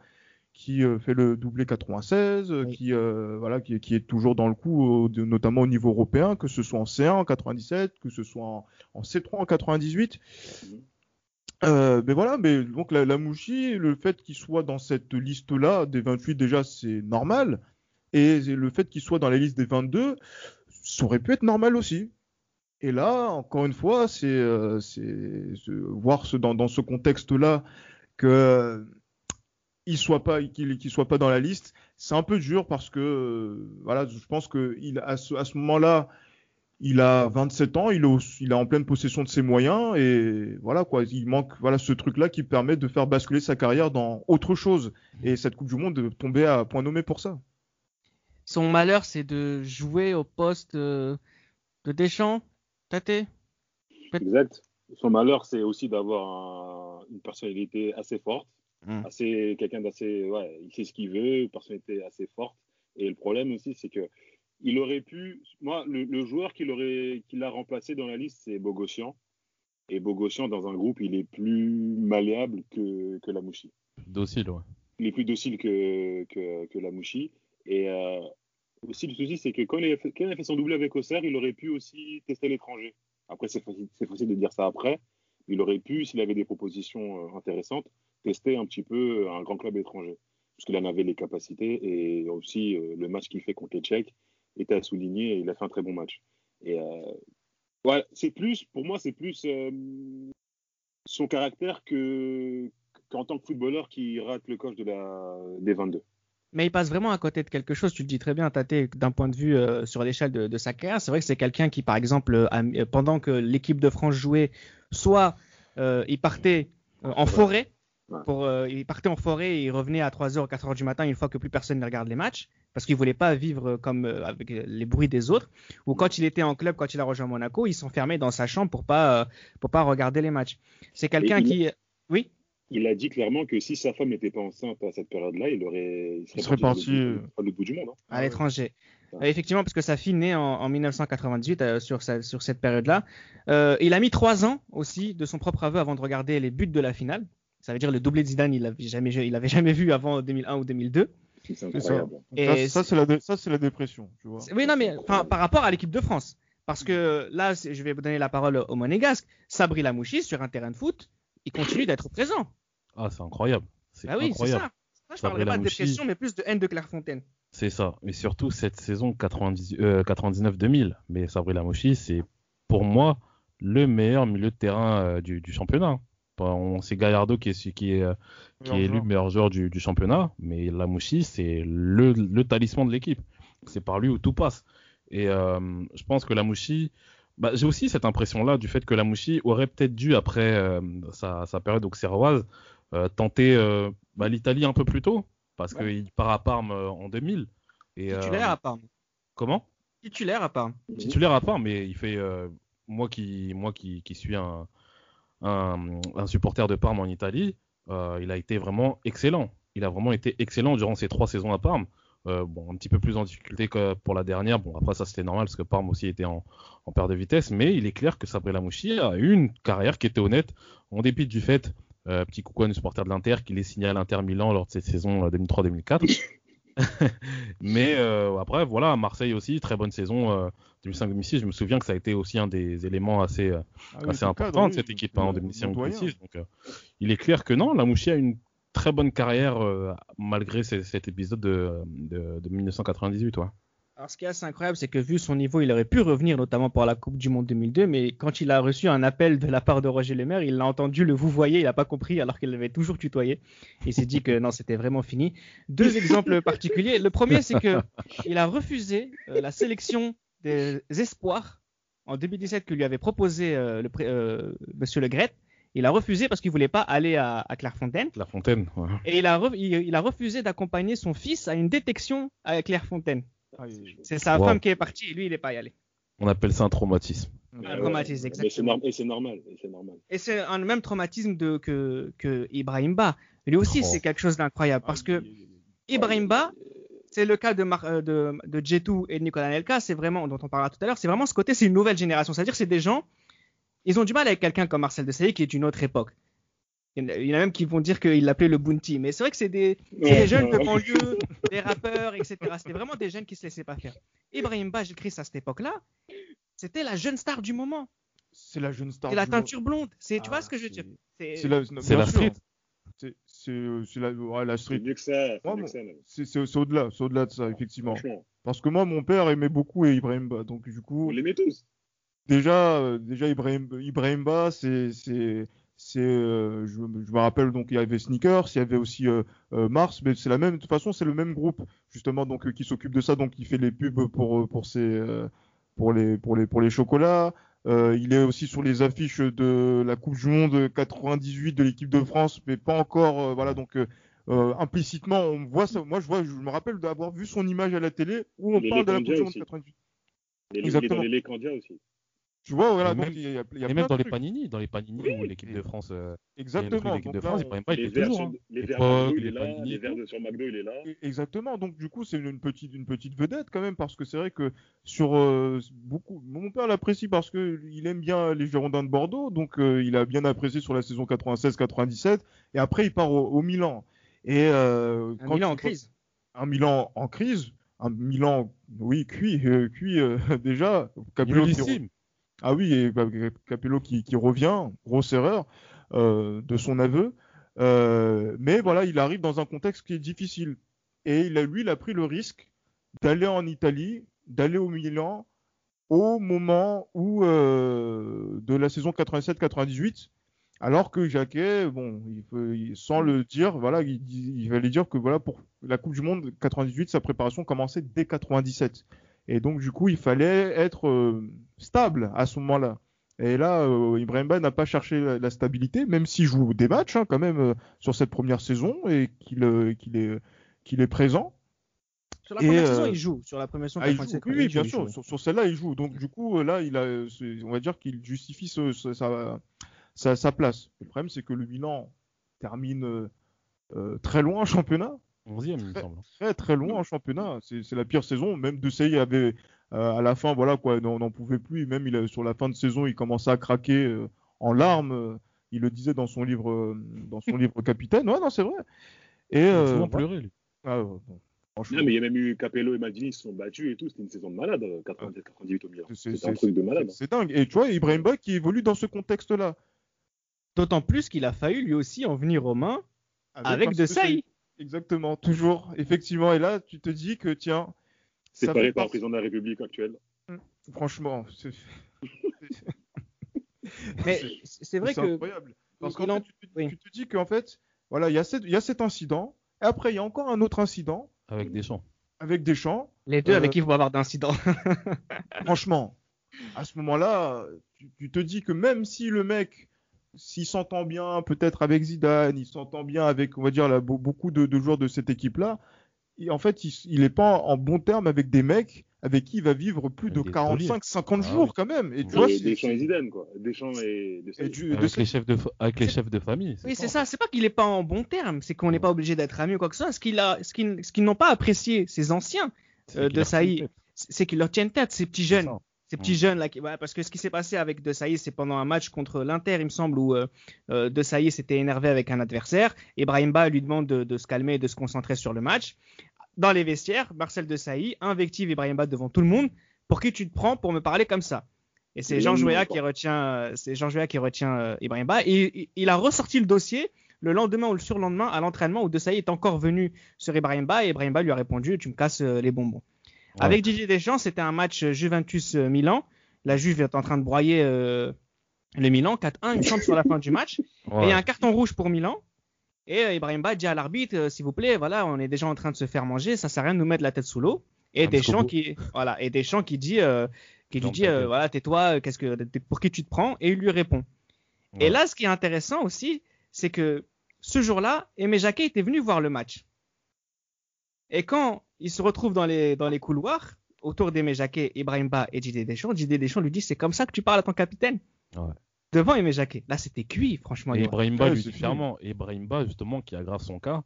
qui euh, fait le doublé 96, qui, euh, voilà, qui, qui, est toujours dans le coup, notamment au niveau européen, que ce soit en C1 en 97, que ce soit en, en C3 en 98. Euh, mais voilà, mais donc la, la Mouchi, le fait qu'il soit dans cette liste-là des 28 déjà, c'est normal. Et le fait qu'il soit dans la liste des 22, ça aurait pu être normal aussi. Et là, encore une fois, c'est euh, voir ce, dans, ce contexte-là que pas qu'il soit pas dans la liste, c'est un peu dur parce que euh, voilà, je pense que il à ce, moment-là, il a 27 ans, il est, en pleine possession de ses moyens et voilà quoi, il manque voilà ce truc-là qui permet de faire basculer sa carrière dans autre chose et cette Coupe du Monde de tomber à point nommé pour ça. Son malheur, c'est de jouer au poste euh, de Deschamps, Exact. Son malheur, c'est aussi d'avoir une personnalité assez forte Mm. assez quelqu'un d'assez ouais, il sait ce qu'il veut, personnalité assez forte. Et le problème aussi, c'est que il aurait pu, moi, le, joueur qui l'aurait, qui l'a remplacé dans la liste, c'est Bogossian. Et Bogossian, dans un groupe, il est plus malléable que, que Lamouchi. Docile, ouais. Il est plus docile que, que, que Lamouchi. Et euh, aussi, le souci, c'est que quand il, a fait, son doublé avec Auxerre, il aurait pu aussi tester l'étranger. Après, c'est facile, facile, de dire ça après. Il aurait pu, s'il avait des propositions euh, intéressantes, tester un petit peu un grand club étranger, puisqu'il en avait les capacités et aussi euh, le match qu'il fait contre les Tchèques était à souligner il a fait un très bon match. Et euh, c'est plus, pour moi, c'est plus euh, son caractère que qu'en tant que footballeur qui rate le coche de la, des 22. Mais il passe vraiment à côté de quelque chose. Tu le dis très bien, Tate, d'un point de vue sur l'échelle de, de, sa carrière. C'est vrai que c'est quelqu'un qui, par exemple, pendant que l'équipe de France jouait, soit il partait en forêt, pour, euh, il partait en forêt et il revenait à 3h, 4h du matin une fois que plus personne ne regarde les matchs parce qu'il voulait pas vivre comme euh, avec les bruits des autres. Ou quand il était en club, quand il a rejoint Monaco, il s'enfermait dans sa chambre pour pas euh, pour pas regarder les matchs. C'est quelqu'un qui, oui? Il a dit clairement que si sa femme n'était pas enceinte à cette période-là, il aurait il serait, parti à l'autre bout du monde. Hein. À l'étranger. Effectivement, parce que sa fille naît en, 1998 sur, sur cette période-là. il a mis trois ans aussi de son propre aveu avant de regarder les buts de la finale. Ça veut dire le doublé de Zidane, il l'avait jamais, il avait jamais vu avant 2001 ou 2002. C'est. Et ça, c'est la, ça, c'est la dépression, tu vois. Oui, non, mais par rapport à l'équipe de France. Parce que là, je vais vous donner la parole au Monégasque. Sabri Lamouchi, sur un terrain de foot, il continue d'être présent. Ah, c'est incroyable. C'est ah oui, c'est ça. je parlerai pas de dépression, mais plus de haine de Clairefontaine. C'est ça. Mais surtout, cette saison 99-2000. Euh, mais Sabri Lamouchi, c'est pour moi le meilleur milieu de terrain euh, du, du championnat. C'est Gallardo qui est, qui est, euh, qui est élu meilleur joueur du, du, championnat, mais Lamouchi, c'est le, le, talisman de l'équipe. C'est par lui où tout passe. Et euh, je pense que Lamouchi, bah, j'ai aussi cette impression-là du fait que Lamouchi aurait peut-être dû, après euh, sa, sa, période auxerroise, euh, tenter euh, bah, l'Italie un peu plus tôt, parce qu'il part à Parme en 2000. Et, Titulaire à Parme. Comment? Titulaire à Parme. Titulaire à Parme, mais il fait. moi qui, moi qui, qui suis un un, supporter de Parme en Italie, euh, il a été vraiment excellent. Il a vraiment été excellent durant ces trois saisons à Parme. Euh, bon, un petit peu plus en difficulté que pour la dernière. Bon, après ça c'était normal parce que Parme aussi était en, en perte de vitesse, mais il est clair que Sabri Lamouchi a eu une carrière qui était honnête, en dépit du fait, euh, petit coucou à nos supporters de l'Inter, qu'il est signé à l'Inter Milan lors de cette saison 2003-2004. [laughs] mais euh, après, voilà, Marseille aussi, très bonne saison 2005-2006. Euh, je me souviens que ça a été aussi un des éléments assez, euh, ah assez importants de cette équipe hein, en 2005-2006. Donc, il est clair que non, Lamouchi a une très bonne carrière malgré cet épisode de, de, de 1998. Ouais. Alors, ce qui est assez incroyable, c'est que vu son niveau, il aurait pu revenir, notamment pour la Coupe du Monde 2002, mais quand il a reçu un appel de la part de Roger Lemaire, il l'a entendu le vous voyez, il n'a pas compris alors qu'il l'avait toujours tutoyé. Il s'est dit que non, c'était vraiment fini. Deux [laughs] exemples particuliers. Le premier, c'est que il a refusé euh, la sélection des espoirs en 2017 que lui avait proposé euh, le, euh, Monsieur Le Gret. Il a refusé parce qu'il voulait pas aller à, à Clairefontaine. Clairefontaine. Ouais. Et il a, il a refusé d'accompagner son fils à une détection à Clairefontaine. C'est sa femme qui est partie et lui, il n'est pas y allé. On appelle ça un traumatisme. Un traumatisme, exactement. Et c'est normal. Et c'est un même traumatisme de, que, que Ibrahim Ba. Lui aussi, oh. c'est quelque chose d'incroyable parce que Ibrahim Ba, c'est le cas de, euh, de, de Jetou et de Nicolas Nelka, c'est vraiment, dont on parlera tout à l'heure, c'est vraiment ce côté, c'est une nouvelle génération. C'est-à-dire, c'est des gens, ils ont du mal avec quelqu'un comme Marcel Desailly qui est d'une autre époque. Il y en a même qui vont dire qu'il l'appelait le Bounty. Mais c'est vrai que c'est des, des, jeunes de banlieue, des rappeurs, etc. C'était vraiment des jeunes qui se laissaient pas faire. Ibrahim Chris à cette époque-là, c'était la jeune star du moment. C'est la jeune star. C'est la teinture blonde. C'est, tu vois ce que je veux dire? C'est la, la street. c'est la, ouais, la street. C'est mieux que ça. C'est au-delà, c'est au-delà de ça, effectivement. Parce que moi, mon père aimait beaucoup Ibrahim Ba, donc du coup. On l'aimait tous. Déjà, euh, déjà Ibrahim, Ibrahim Ba, c'est, c'est, c'est, euh, je, me rappelle donc il y avait Sneakers, il y avait aussi euh, Mars, mais c'est la même. De toute façon, c'est le même groupe justement donc qui s'occupe de ça, donc il fait les pubs pour pour ses pour les pour les pour les chocolats. Euh, il est aussi sur les affiches de la Coupe du Monde 98 de l'équipe de France, mais pas encore. Euh, voilà, donc euh, implicitement, on voit ça. Moi, je vois, je me rappelle d'avoir vu son image à la télé où on parle de la Coupe du Monde 98. Exactement. les aussi. Tu vois, voilà. Donc, même, il y a, il y a et même dans les Panini, dans les Panini où l'équipe de France. Euh, Exactement. L'équipe de France, il pas, les verres, toujours, hein. les verres McDo, il est là. Les verres sur McDo, il est là. Exactement. Donc, du coup, c'est une petite, une petite vedette quand même, parce que c'est vrai que sur euh, beaucoup. Mon père l'apprécie parce que il aime bien les Girondins de Bordeaux, donc euh, il a bien apprécié sur la saison 96-97. Et après, il part au, au Milan. Et, euh, un Milan en crise. Un Milan en crise. Un Milan, oui, cuit, cuit [laughs] déjà. Capello ah oui, et Capello qui, revient, grosse erreur euh, de son aveu. Euh, mais voilà, il arrive dans un contexte qui est difficile. Et il lui, il a pris le risque d'aller en Italie, d'aller au Milan au moment où euh, de la saison 87-98, alors que Jacquet, bon, il, sans le dire, voilà, il, il fallait dire que voilà pour la Coupe du Monde 98, sa préparation commençait dès 97. Et donc, du coup, il fallait être euh, stable à ce moment-là. Et là, euh, Ibrahim Ba n'a pas cherché la, stabilité, même s'il joue des matchs hein, quand même euh, sur cette première saison et qu'il est, qu'il est présent. Sur la première saison, il joue. Sur la première saison, ah, oui, bien sûr. Sur, celle-là, il joue. Donc, du coup, là, il a, on va dire qu'il justifie sa, sa, sa, place. Le problème, c'est que le bilan termine très loin en championnat. 11 il me semble. Très très loin en championnat. C'est la pire saison. Même De Sey avait euh, à la fin, voilà quoi, on n'en pouvait plus. Même il sur la fin de saison, il commençait à craquer euh, en larmes. il le disait dans son livre, euh, dans son [laughs] livre Capitaine. Ouais, non, c'est vrai. Et il a souvent pleuré lui. Ah, non, mais il y a même eu Capello et Maldini qui se sont battus et tout. C'était une saison de malade, 97-98 au Milan. C'est un truc de malade. C'est dingue. Et tu vois, Ibrahim qui évolue dans ce contexte-là. D'autant plus qu'il a failli lui aussi en venir aux mains avec, De Sey. Exactement, toujours, effectivement. Et là, tu te dis que, tiens. Séparé par le président de la République actuelle. Hum, franchement, c'est. [laughs] [laughs] Mais c'est vrai que. C'est incroyable. Parce qu'en fait, tu, te dis qu'en fait, voilà, il y, a y a cet incident. Et après, il y a encore un autre incident. Avec des champs. Avec des champs. Les deux avec euh, qui il faut avoir d'incident. [laughs] franchement, à ce moment-là, tu, te dis que même si le mec s'il s'entend bien peut-être avec Zidane, il s'entend bien avec, on va dire, beaucoup de, joueurs de cette équipe-là, en fait, il n'est pas en bon terme avec des mecs avec qui il va vivre plus de 45-50 ah jours quand même. Et tu vois, Deschamps et Zidane, quoi. Deschamps et, avec, les chefs de, avec les chefs de famille. Oui, c'est ça. C'est pas qu'il n'est pas en bon terme, c'est qu'on n'est pas obligé d'être amis ou quoi que ce soit. Ce qu'ils ce n'ont pas apprécié, ces anciens euh, de Saïd, c'est qu'ils leur tiennent tête, ces petits jeunes. Ces petits jeunes là, qui, parce que ce qui s'est passé avec De Sailly, c'est pendant un match contre l'Inter, il me semble, où euh, euh, De Sailly s'était énervé avec un adversaire. Et Brahim Ba lui demande de, se calmer et de se concentrer sur le match. Dans les vestiaires, Marcel De Sailly invective Ibrahim Ba devant tout le monde. Pour qui tu te prends pour me parler comme ça? Et c'est Jean Jouéa qui retient, c'est Jean qui retient euh, Ibrahim Ba. Et il a ressorti le dossier le lendemain ou le surlendemain à l'entraînement où De Sailly est encore venu sur Ibrahim Ba et Ibrahim Ba lui a répondu tu me casses les bonbons. Avec Didier Deschamps, c'était un match Juventus-Milan. La Juve est en train de broyer euh, le Milan 4-1, il me sur la fin du match. [laughs] Et il y a un carton rouge pour Milan. Et euh, Ibrahim Ba dit à l'arbitre, euh, s'il vous plaît, voilà, on est déjà en train de se faire manger, ça sert à rien de nous mettre la tête sous l'eau. Et Deschamps qui, voilà, et Deschamps qui dit, qui lui dit, voilà, tais-toi, qu'est-ce que, pour qui tu te prends? Et il lui répond. Et là, ce qui est intéressant aussi, c'est que ce jour-là, Aimé Jacquet était venu voir le match. Et quand il se retrouve dans les, dans les couloirs, autour d'Aimé Jacquet, Ibrahim Ba et Didier Deschamps, Didier Deschamps lui dit c'est comme ça que tu parles à ton capitaine. Devant Aimé Jacquet. Là, c'était cuit, franchement. Et Ibrahim Ba lui dit clairement, Ibrahim Ba, justement, qui aggrave son cas,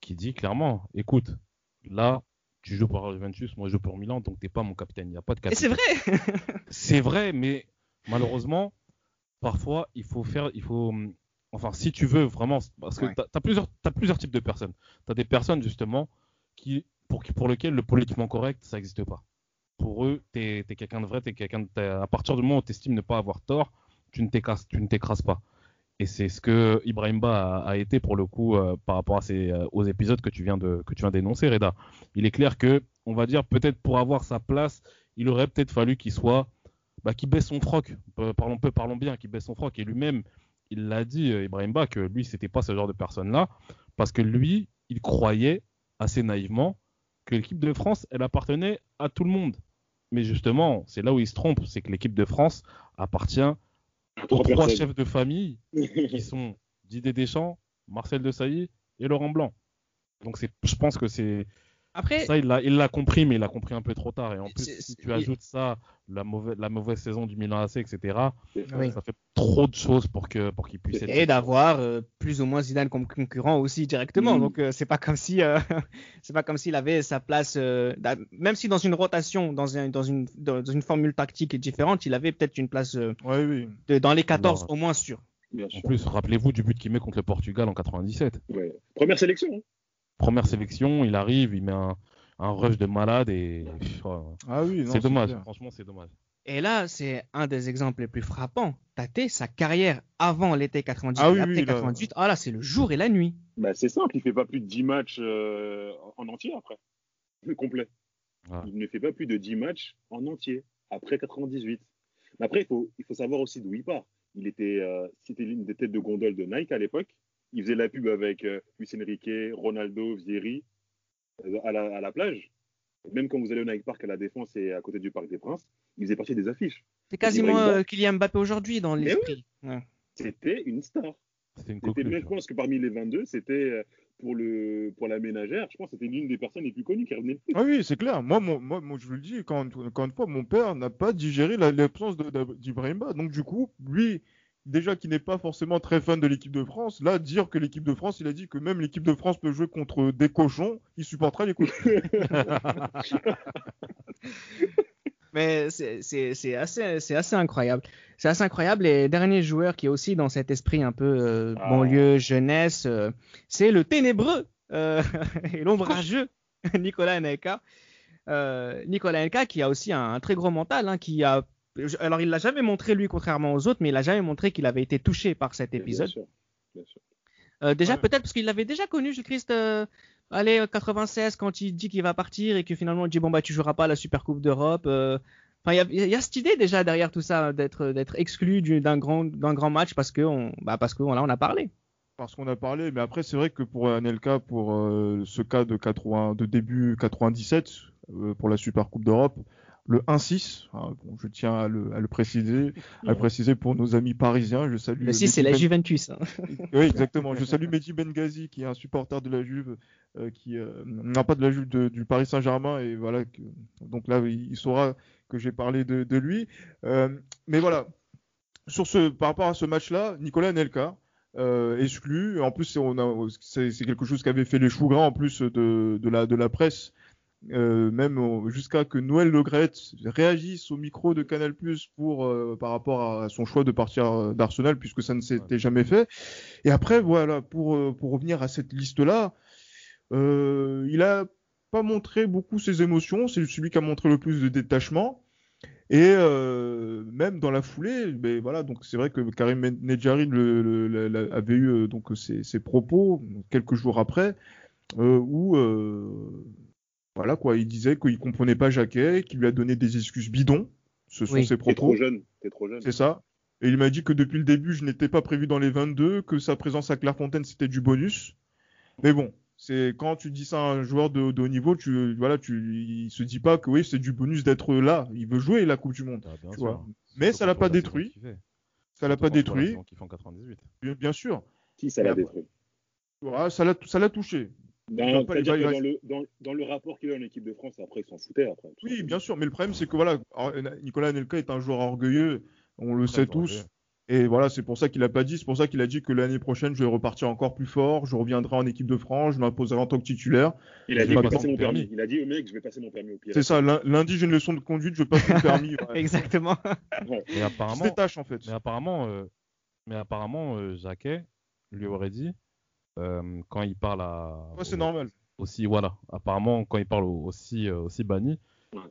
qui dit clairement écoute, là, tu joues pour Juventus, moi je joue pour Milan, donc t'es pas mon capitaine. Il n'y a pas de capitaine. Et c'est vrai [laughs] C'est vrai, mais malheureusement, parfois, il faut faire. Il faut, enfin, si tu veux vraiment. Parce que tu as, plusieurs, as plusieurs types de personnes. Tu as des personnes, justement, qui, pour, pour lesquelles le politiquement correct, ça n'existe pas. Pour eux, tu es, quelqu'un de vrai, es quelqu'un à partir du moment où tu estimes ne pas avoir tort, tu ne t'écrases pas. Et c'est ce que Ibrahimba a, a, été pour le coup euh, par rapport euh, aux épisodes que tu viens que tu viens d'énoncer, Reda. Il est clair que, on va dire, peut-être pour avoir sa place, il aurait peut-être fallu qu'il soit, bah, qu'il baisse son froc. Parlons peu, parlons bien, qu'il baisse son froc. Et lui-même, il l'a dit, euh, Ibrahimba, que lui, c'était pas ce genre de personne-là, parce que lui, il croyait assez naïvement que l'équipe de France, elle appartenait à tout le monde. Mais justement, c'est là où il se trompe, c'est que l'équipe de France appartient aux trois chefs de famille [laughs] qui sont Didier Deschamps, Marcel Desailly et Laurent Blanc. Donc je pense que c'est après, ça, il l'a, compris, mais il l'a compris un peu trop tard. Et en plus, si tu ajoutes ça, la mauvaise, la mauvaise saison du Milan AC, etc., ça fait trop de choses pour qu'il puisse. Et d'avoir euh, plus ou moins Zidane comme concurrent aussi directement. Mm. Donc euh, c'est pas comme si euh, [laughs] c'est pas comme s'il avait sa place, même si dans une rotation, dans, un, dans une dans une formule tactique différente, il avait peut-être une place oui. de, dans les 14 au moins sûr. en plus, rappelez-vous du but qu'il met contre le Portugal en 97. Première sélection. Première sélection, il arrive, il met un, rush de malade et ah oui, c'est dommage. Franchement, c'est dommage. Et là, c'est un des exemples les plus frappants. Tate, sa carrière avant l'été 98 ah, après 98, ah là, c'est le jour et la nuit. Bah, c'est simple, il fait pas plus de 10 matchs euh, en entier après. Le complet. Il ne fait pas plus de 10 matchs en entier après 98. Mais après, il faut, il faut savoir aussi d'où il part. Il était, euh, c'était l'une des têtes de gondole de Nike à l'époque il faisait la pub avec euh, Luis Enrique, Ronaldo, Vieri euh, à, la, plage. même quand vous allez au Nike Park à la Défense et à côté du Parc des Princes, il faisait partie des affiches. C'est quasiment euh, Kylian Mbappé aujourd'hui dans l'esprit. C'était une star. C'était une je pense que parmi les 22, c'était pour le pour la ménagère, je pense que c'était l'une des personnes les plus connues qui revenait le plus. Ah oui, c'est clair. Moi, moi, moi, je vous le dis, quand, encore une fois, mon père n'a pas digéré l'absence d'Ibrahima. Donc, du coup, lui, déjà qui n'est pas forcément très fan de l'équipe de France, là, dire que l'équipe de France, il a dit que même l'équipe de France peut jouer contre des cochons, il supportera les cochons. [laughs] Mais c'est assez, assez incroyable. C'est assez incroyable. Et dernier joueur qui est aussi dans cet esprit un peu euh, ah. banlieue, jeunesse, euh, c'est le ténébreux euh, [laughs] et l'ombrageux [laughs] Nicolas Anelka. Nicolas Anelka qui a aussi un, un très gros mental, hein, qui a alors, il l'a jamais montré, lui, contrairement aux autres, mais il a jamais montré qu'il avait été touché par cet épisode. Euh, déjà, peut-être parce qu'il l'avait déjà connu, je Christ. Euh, allez, 96, quand il dit qu'il va partir et que finalement il dit bon bah tu joueras pas à la Super Coupe d'Europe. Euh. Enfin, il y, a, cette idée déjà derrière tout ça d'être d'être exclu d'un grand d'un grand match parce que on bah parce que là on a parlé. Parce qu'on a parlé, mais après c'est vrai que pour Anelka, pour ce cas de 80 de début 97 pour la Super Coupe d'Europe, le 1-6. Hein, je tiens à le, préciser, à préciser pour nos amis parisiens. Je salue. Le 6, c'est la Juventus. Hein. [laughs] oui, exactement. Je salue Mehdi Benghazi, qui est un supporter de la Juve, euh, qui euh, n'a pas de la Juve du Paris Saint-Germain, et voilà. donc là, il, saura que j'ai parlé de, lui. Euh, mais voilà. Sur ce, par rapport à ce match-là, Nicolas Nelka, exclu. En plus, c'est quelque chose qui avait fait les choux gras en plus de, de, la, de la presse euh, même jusqu'à que Noël Legret réagisse au micro de Canal Plus pour euh, par rapport à son choix de partir euh, d'Arsenal puisque ça ne s'était jamais fait. Et après voilà pour pour revenir à cette liste là, il a pas montré beaucoup ses émotions, c'est celui qui a montré le plus de détachement. Et même dans la foulée, ben voilà, donc c'est vrai que Karim Nedjari le, avait eu donc ses, ses, propos quelques jours après, où voilà quoi, il disait qu'il comprenait pas Jacquet, qu'il lui a donné des excuses bidons. Ce sont ses propos. T'es trop jeune, t'es trop jeune. C'est ça. Et il m'a dit que depuis le début, je n'étais pas prévu dans les 22, que sa présence à Clairefontaine c'était du bonus. Mais bon, c'est quand tu dis ça à un joueur de, haut niveau, tu voilà, tu il se dit pas que oui, c'est du bonus d'être là. Il veut jouer la Coupe du Monde. Ah, tu vois. Mais ça l'a pas détruit. Ça l'a pas détruit. Bien, bien sûr. Si ça l'a détruit. ça l'a Ben, dans, le, dans, le, rapport qu'il a en équipe de France, après, il s'en foutait. Après, oui, bien sûr, mais le problème, c'est que voilà, Nicolas Nelka est un joueur orgueilleux, on le sait tous. Et voilà, c'est pour ça qu'il a pas dit, c'est pour ça qu'il a dit que l'année prochaine, je vais repartir encore plus fort, je reviendrai en équipe de France, je m'imposerai en tant que titulaire. Il a dit, passer mon permis. Il a dit au mec, je vais passer mon permis au pied. C'est ça, lundi, j'ai une leçon de conduite, je passe mon [laughs] permis. Exactement. Et apparemment, détache, en fait. Mais apparemment, euh, mais apparemment euh, Jacquet lui aurait dit, euh, quand il parle à. Ouais, c'est normal. Aussi, voilà. Apparemment, quand il parle aussi, euh, aussi banni,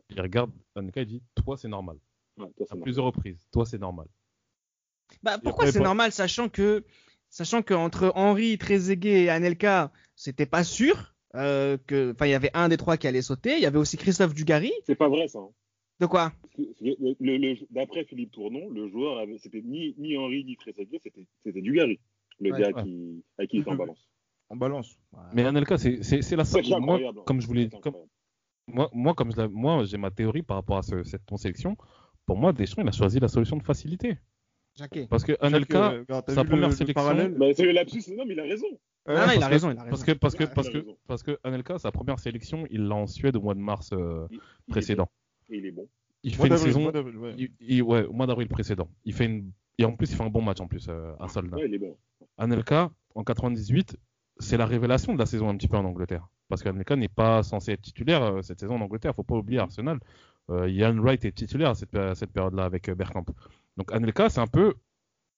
il regarde Annika et dit Toi, c'est normal. à plusieurs reprises. Toi, c'est normal. Bah, pourquoi c'est normal, sachant que, sachant qu'entre Henri, Trezeguet et Anelka, c'était pas sûr euh, que, enfin, il y avait un des trois qui allait sauter. Il y avait aussi Christophe Dugarry. C'est pas vrai ça. Hein. De quoi? D'après Philippe Tournon, le joueur, c'était ni, ni Henri ni Trezeguet, c'était Dugarry, le gars qui, à qui il était en [laughs] balance. En balance. Mais Anelka, c'est la seule. Moi, comme je voulais, comme, moi, moi, comme moi, j'ai ma théorie par rapport à cette ton sélection. Pour moi, Deschamps, il a choisi la solution de facilité. Jacquet. Parce que Anelka, euh, sa première sélection. Bah, c'est le lapsus, non, mais il a raison. non, non, il a raison, il a raison. Parce que, parce que, parce que, parce que Anelka, sa première sélection, il l'a en Suède au mois de mars euh, précédent. Et il est bon. Il fait une saison. Ouais. Il, ouais, au mois d'avril précédent. Il fait une. Et en plus, il fait un bon match en plus euh, à Solna. Ouais, il est bon. Anelka, en 98, c'est la révélation de la saison un petit peu en Angleterre. Parce qu'Anelka n'est pas censé être titulaire euh, cette saison en Angleterre. Faut pas oublier Arsenal. Euh, Ian Wright est titulaire à cette, cette période-là avec euh, Bergkamp. Donc Anelka, c'est un peu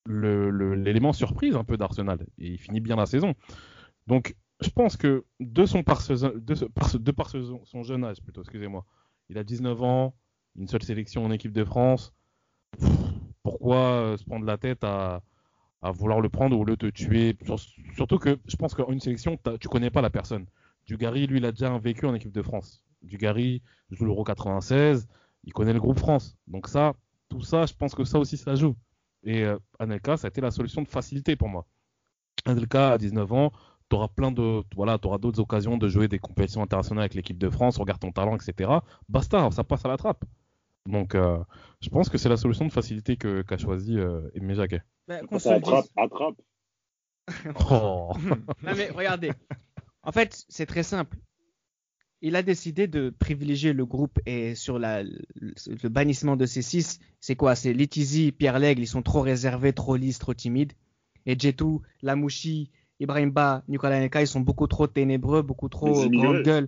l'élément surprise un peu d'Arsenal. Et il finit bien la saison. Donc je pense que de, son par, son jeune âge, plutôt, excusez-moi, il a 19 ans, une seule sélection en équipe de France. Pourquoi se prendre la tête à, à vouloir le prendre ou le te tuer. Surtout que je pense qu'en une sélection, tu connais pas la personne. Dugarry, lui, il a déjà un vécu en équipe de France. Dugarry joue l'Euro 96, il connaît le groupe France. Donc ça, tout ça, je pense que ça aussi, ça joue. Et euh, Anelka, ça a été la solution de facilité pour moi. Anelka, à 19 ans, tu auras plein de, voilà, tu auras d'autres occasions de jouer des compétitions internationales avec l'équipe de France, regarde ton talent, etc. Basta, ça passe à la trappe. Donc, euh, je pense que c'est la solution de facilité qu'a choisi euh, Aimé. Ben, attrape, attrape. [laughs] oh. [laughs] non mais regardez, en fait, c'est très simple. Il a décidé de privilégier le groupe et sur la, le, bannissement de ces six, c'est quoi? C'est Litizi, Pierre Lègle, ils sont trop réservés, trop lisses, trop timides. Et Jetou, Lamouchi, Ibrahim Ba, Nicolas Neka, ils sont beaucoup trop ténébreux, beaucoup trop grande gueule.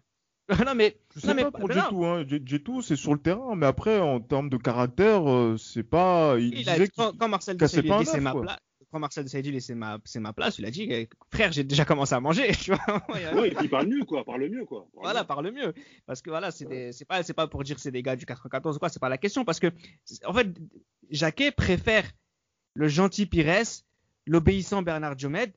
[laughs] non mais je sais pas pour Jetou, hein. Jetou c'est sur le terrain, mais après en termes de caractère, euh, c'est pas. Il, disait quand, quand, Marcel dit c'est ma place, quand Marcel Desailly dit c'est ma, c'est ma place, il a dit frère j'ai déjà commencé à manger, [laughs] tu vois. ouais, il parle mieux quoi, parle mieux quoi. voilà, parle mieux, parce que voilà c'est pas c'est pas pour dire c'est des gars du 94 ou quoi, c'est pas la question, parce que en fait Jacquet préfère le gentil Pires, l'obéissant Bernard Diomède,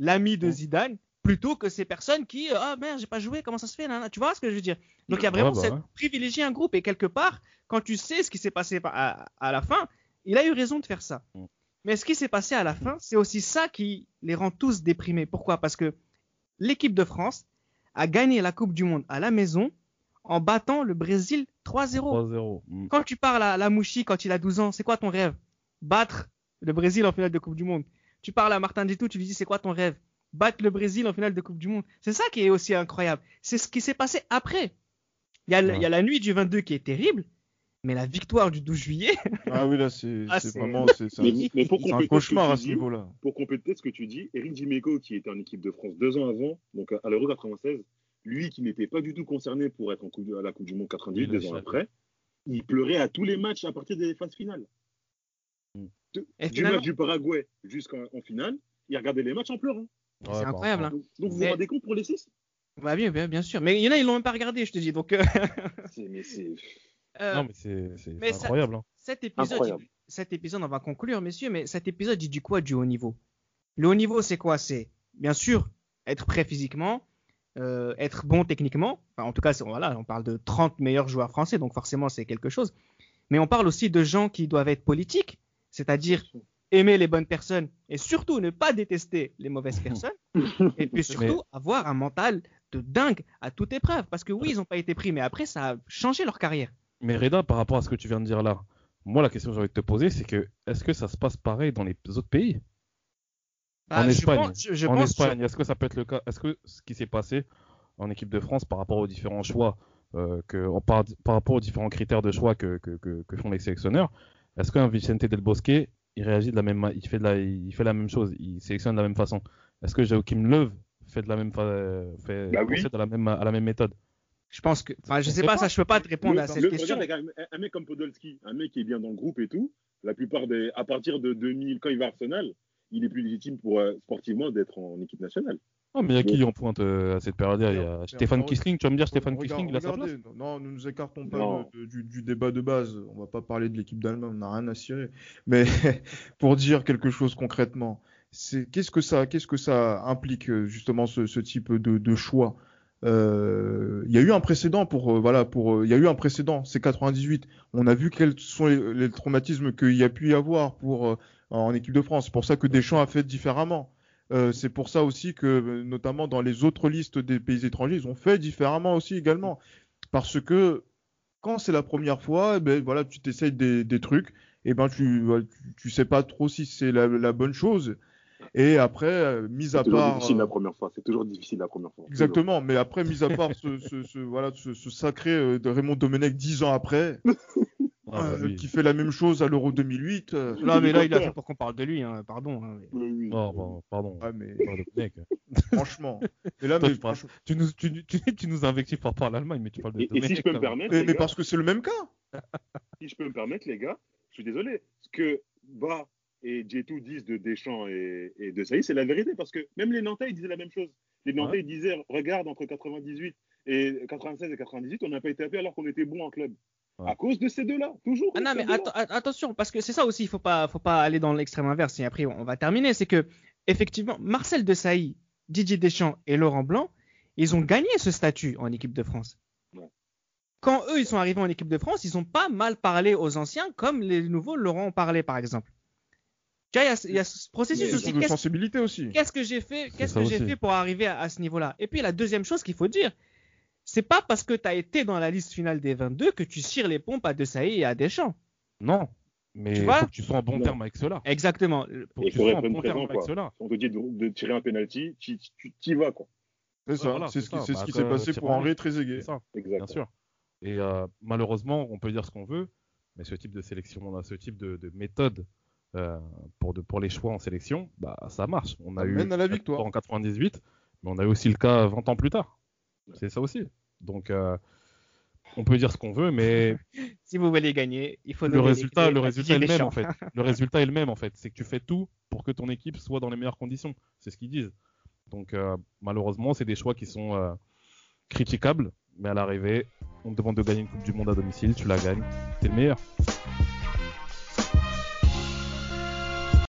l'ami de Zidane plutôt que ces personnes qui ah oh, merde j'ai pas joué comment ça se fait là, tu vois ce que je veux dire? Donc il y a vraiment cette privilégier un groupe. Et quelque part quand tu sais ce qui s'est passé à, à, la fin il a eu raison de faire ça. Mm. mais ce qui s'est passé à la fin c'est aussi ça qui les rend tous déprimés. Pourquoi? Parce que l'équipe de France a gagné la Coupe du Monde à la maison en battant le Brésil 3-0 mm. quand tu parles à la Mouchi quand il a 12 ans c'est quoi ton rêve? Battre le Brésil en finale de Coupe du Monde. Tu parles à Martin Ditou tu lui dis c'est quoi ton rêve? Battre le Brésil en finale de Coupe du Monde. C'est ça qui est aussi incroyable. C'est ce qui s'est passé après. Il y, a, il y, a, la nuit du 22 qui est terrible, mais la victoire du 12 juillet. ah oui, là, c'est ah, vraiment c'est un, cauchemar à ce niveau-là. Pour compléter ce que tu dis, Eric Dimeco, qui était en équipe de France deux ans avant, donc à l'Euro 96, lui qui n'était pas du tout concerné pour être en coupe, à la Coupe du Monde 98, deux ans après, il pleurait à tous les matchs à partir des phases finales. Mm. du match du Paraguay jusqu'en finale, il regardait les matchs en pleurant c'est incroyable. Hein. Donc, vous vous rendez compte pour les 6 bah, bien, bien, bien, sûr. Mais il y en a, ils l'ont même pas regardé, je te dis. Donc, euh, [laughs] mais c'est. Euh, non, mais c'est incroyable. hein. Cet épisode, cet épisode, on va conclure, messieurs, mais cet épisode, il dit quoi du haut niveau? Le haut niveau, c'est quoi? C'est, bien sûr, être prêt physiquement, euh, être bon techniquement. Enfin, en tout cas, voilà, on parle de 30 meilleurs joueurs français, donc forcément, c'est quelque chose. Mais on parle aussi de gens qui doivent être politiques, c'est-à-dire aimer les bonnes personnes et surtout ne pas détester les mauvaises personnes. [laughs] et puis surtout avoir un mental de dingue à toute épreuve. Parce que oui, ils n'ont pas été pris, mais après, ça a changé leur carrière. Mais Reda, par rapport à ce que tu viens de dire là, moi, la question que j'ai envie de te poser, c'est que est-ce que ça se passe pareil dans les autres pays? Bah, En Espagne, en Espagne, est-ce que ça peut être le cas? Est-ce que ce qui s'est passé en équipe de France par rapport aux différents choix, euh, que, par, par, rapport aux différents critères de choix que, que, que font les sélectionneurs, est-ce qu'un Vicente Del Bosque il réagit de la même il fait de la, il fait la même chose, il sélectionne de la même façon. Est-ce que Joachim Löw fait de la même fait bah la même à la même méthode? Je pense que enfin je sais pas, ça je peux pas te répondre à cette question. un, mec comme Podolski, un mec qui est bien dans le groupe et tout, la plupart des à partir de 2000 quand il va à Arsenal, il est plus légitime pour euh, sportivement d'être en équipe nationale. Oh, mais il y a qui en pointe euh, à cette période-là? Il y a Stéphane Kissling, tu vas me dire Stéphane Kissling, il a sa place? Non, nous nous écartons pas du, débat de base. On va pas parler de l'équipe d'Allemagne, on n'a rien à cirer. Mais [laughs] pour dire quelque chose concrètement, c'est qu'est-ce que ça, qu'est-ce que ça implique justement ce, type de, choix? Euh, il y a eu un précédent pour euh, voilà pour il y a eu un précédent c'est 98 on a vu quels sont les, traumatismes qu'il y a pu y avoir pour en équipe de France. C'est pour ça que Deschamps a fait différemment euh, c'est pour ça aussi que, notamment dans les autres listes des pays étrangers, ils ont fait différemment aussi également. Parce que quand c'est la première fois, eh ben voilà, tu t'essayes des, trucs, et ben tu, tu, sais pas trop si c'est la, bonne chose. Et après, euh, mis à part. C'est difficile la première fois. C'est toujours difficile la première fois. Exactement. Mais après, mis à part [laughs] ce, voilà, ce, sacré euh, de Raymond Domenech dix ans après, [laughs] Ah, bah qui fait la même chose à l'Euro 2008. Euh. Non, mais là, il a fait pour qu'on parle de lui, hein, pardon. Hein, oh, pardon. Ah, mais... [laughs] franchement. Mais là, mais, tu, nous, tu, tu, tu nous invectives par rapport à l'Allemagne, mais tu parles de Et, et si je peux me permettre. Mais, parce que c'est le même cas. [laughs] si je peux me permettre, les gars, je suis désolé. Ce que Ba et Jetou disent de Deschamps et, et de Saïd, c'est la vérité. Parce que même les Nantais, ils disaient la même chose. Les Nantais, ils disaient regarde, entre 98 et 96 et 98, on n'a pas été appelé alors qu'on était bon en club. À cause de ces deux-là, toujours. Ah non, mais attention, parce que c'est ça aussi, il faut pas, faut pas aller dans l'extrême inverse. Et après, on va terminer. C'est que, effectivement, Marcel Desailly, Didier Deschamps et Laurent Blanc, ils ont gagné ce statut en équipe de France. Quand eux, ils sont arrivés en équipe de France, ils ont pas mal parlé aux anciens, comme les nouveaux Laurent ont parlé, par exemple. il y, a ce processus aussi. De sensibilité aussi. Qu'est-ce que j'ai fait, qu'est-ce que j'ai fait pour arriver à ce niveau-là? Et puis la deuxième chose qu'il faut dire, c'est pas parce que tu as été dans la liste finale des 22 que tu cires les pompes à Desailly et à Deschamps. Non, mais il faut que tu sois en bon terme avec cela. Exactement. Pour que tu sois en bon terme avec cela. Si on te dit de, tirer un penalty, tu y vas quoi. C'est ça, c'est ce, qui, ce qui s'est bah, passé pour Henri Trezeguet. Ça, bien sûr. Et euh, malheureusement, on peut dire ce qu'on veut, mais ce type de sélection, on a ce type de, méthode euh, pour, de, pour les choix en sélection, bah, ça marche. On a eu à la victoire en 98, mais on a eu aussi le cas 20 ans plus tard. C'est ça aussi. Donc, euh, on peut dire ce qu'on veut, mais [laughs] si vous voulez gagner, il faut le résultat. Le résultat est le même en fait. Le [laughs] résultat est le même en fait. C'est que tu fais tout pour que ton équipe soit dans les meilleures conditions. C'est ce qu'ils disent. Donc, euh, malheureusement, c'est des choix qui sont euh, critiquables, mais à l'arrivée, on te demande de gagner une Coupe du Monde à domicile, tu la gagnes, t'es le meilleur.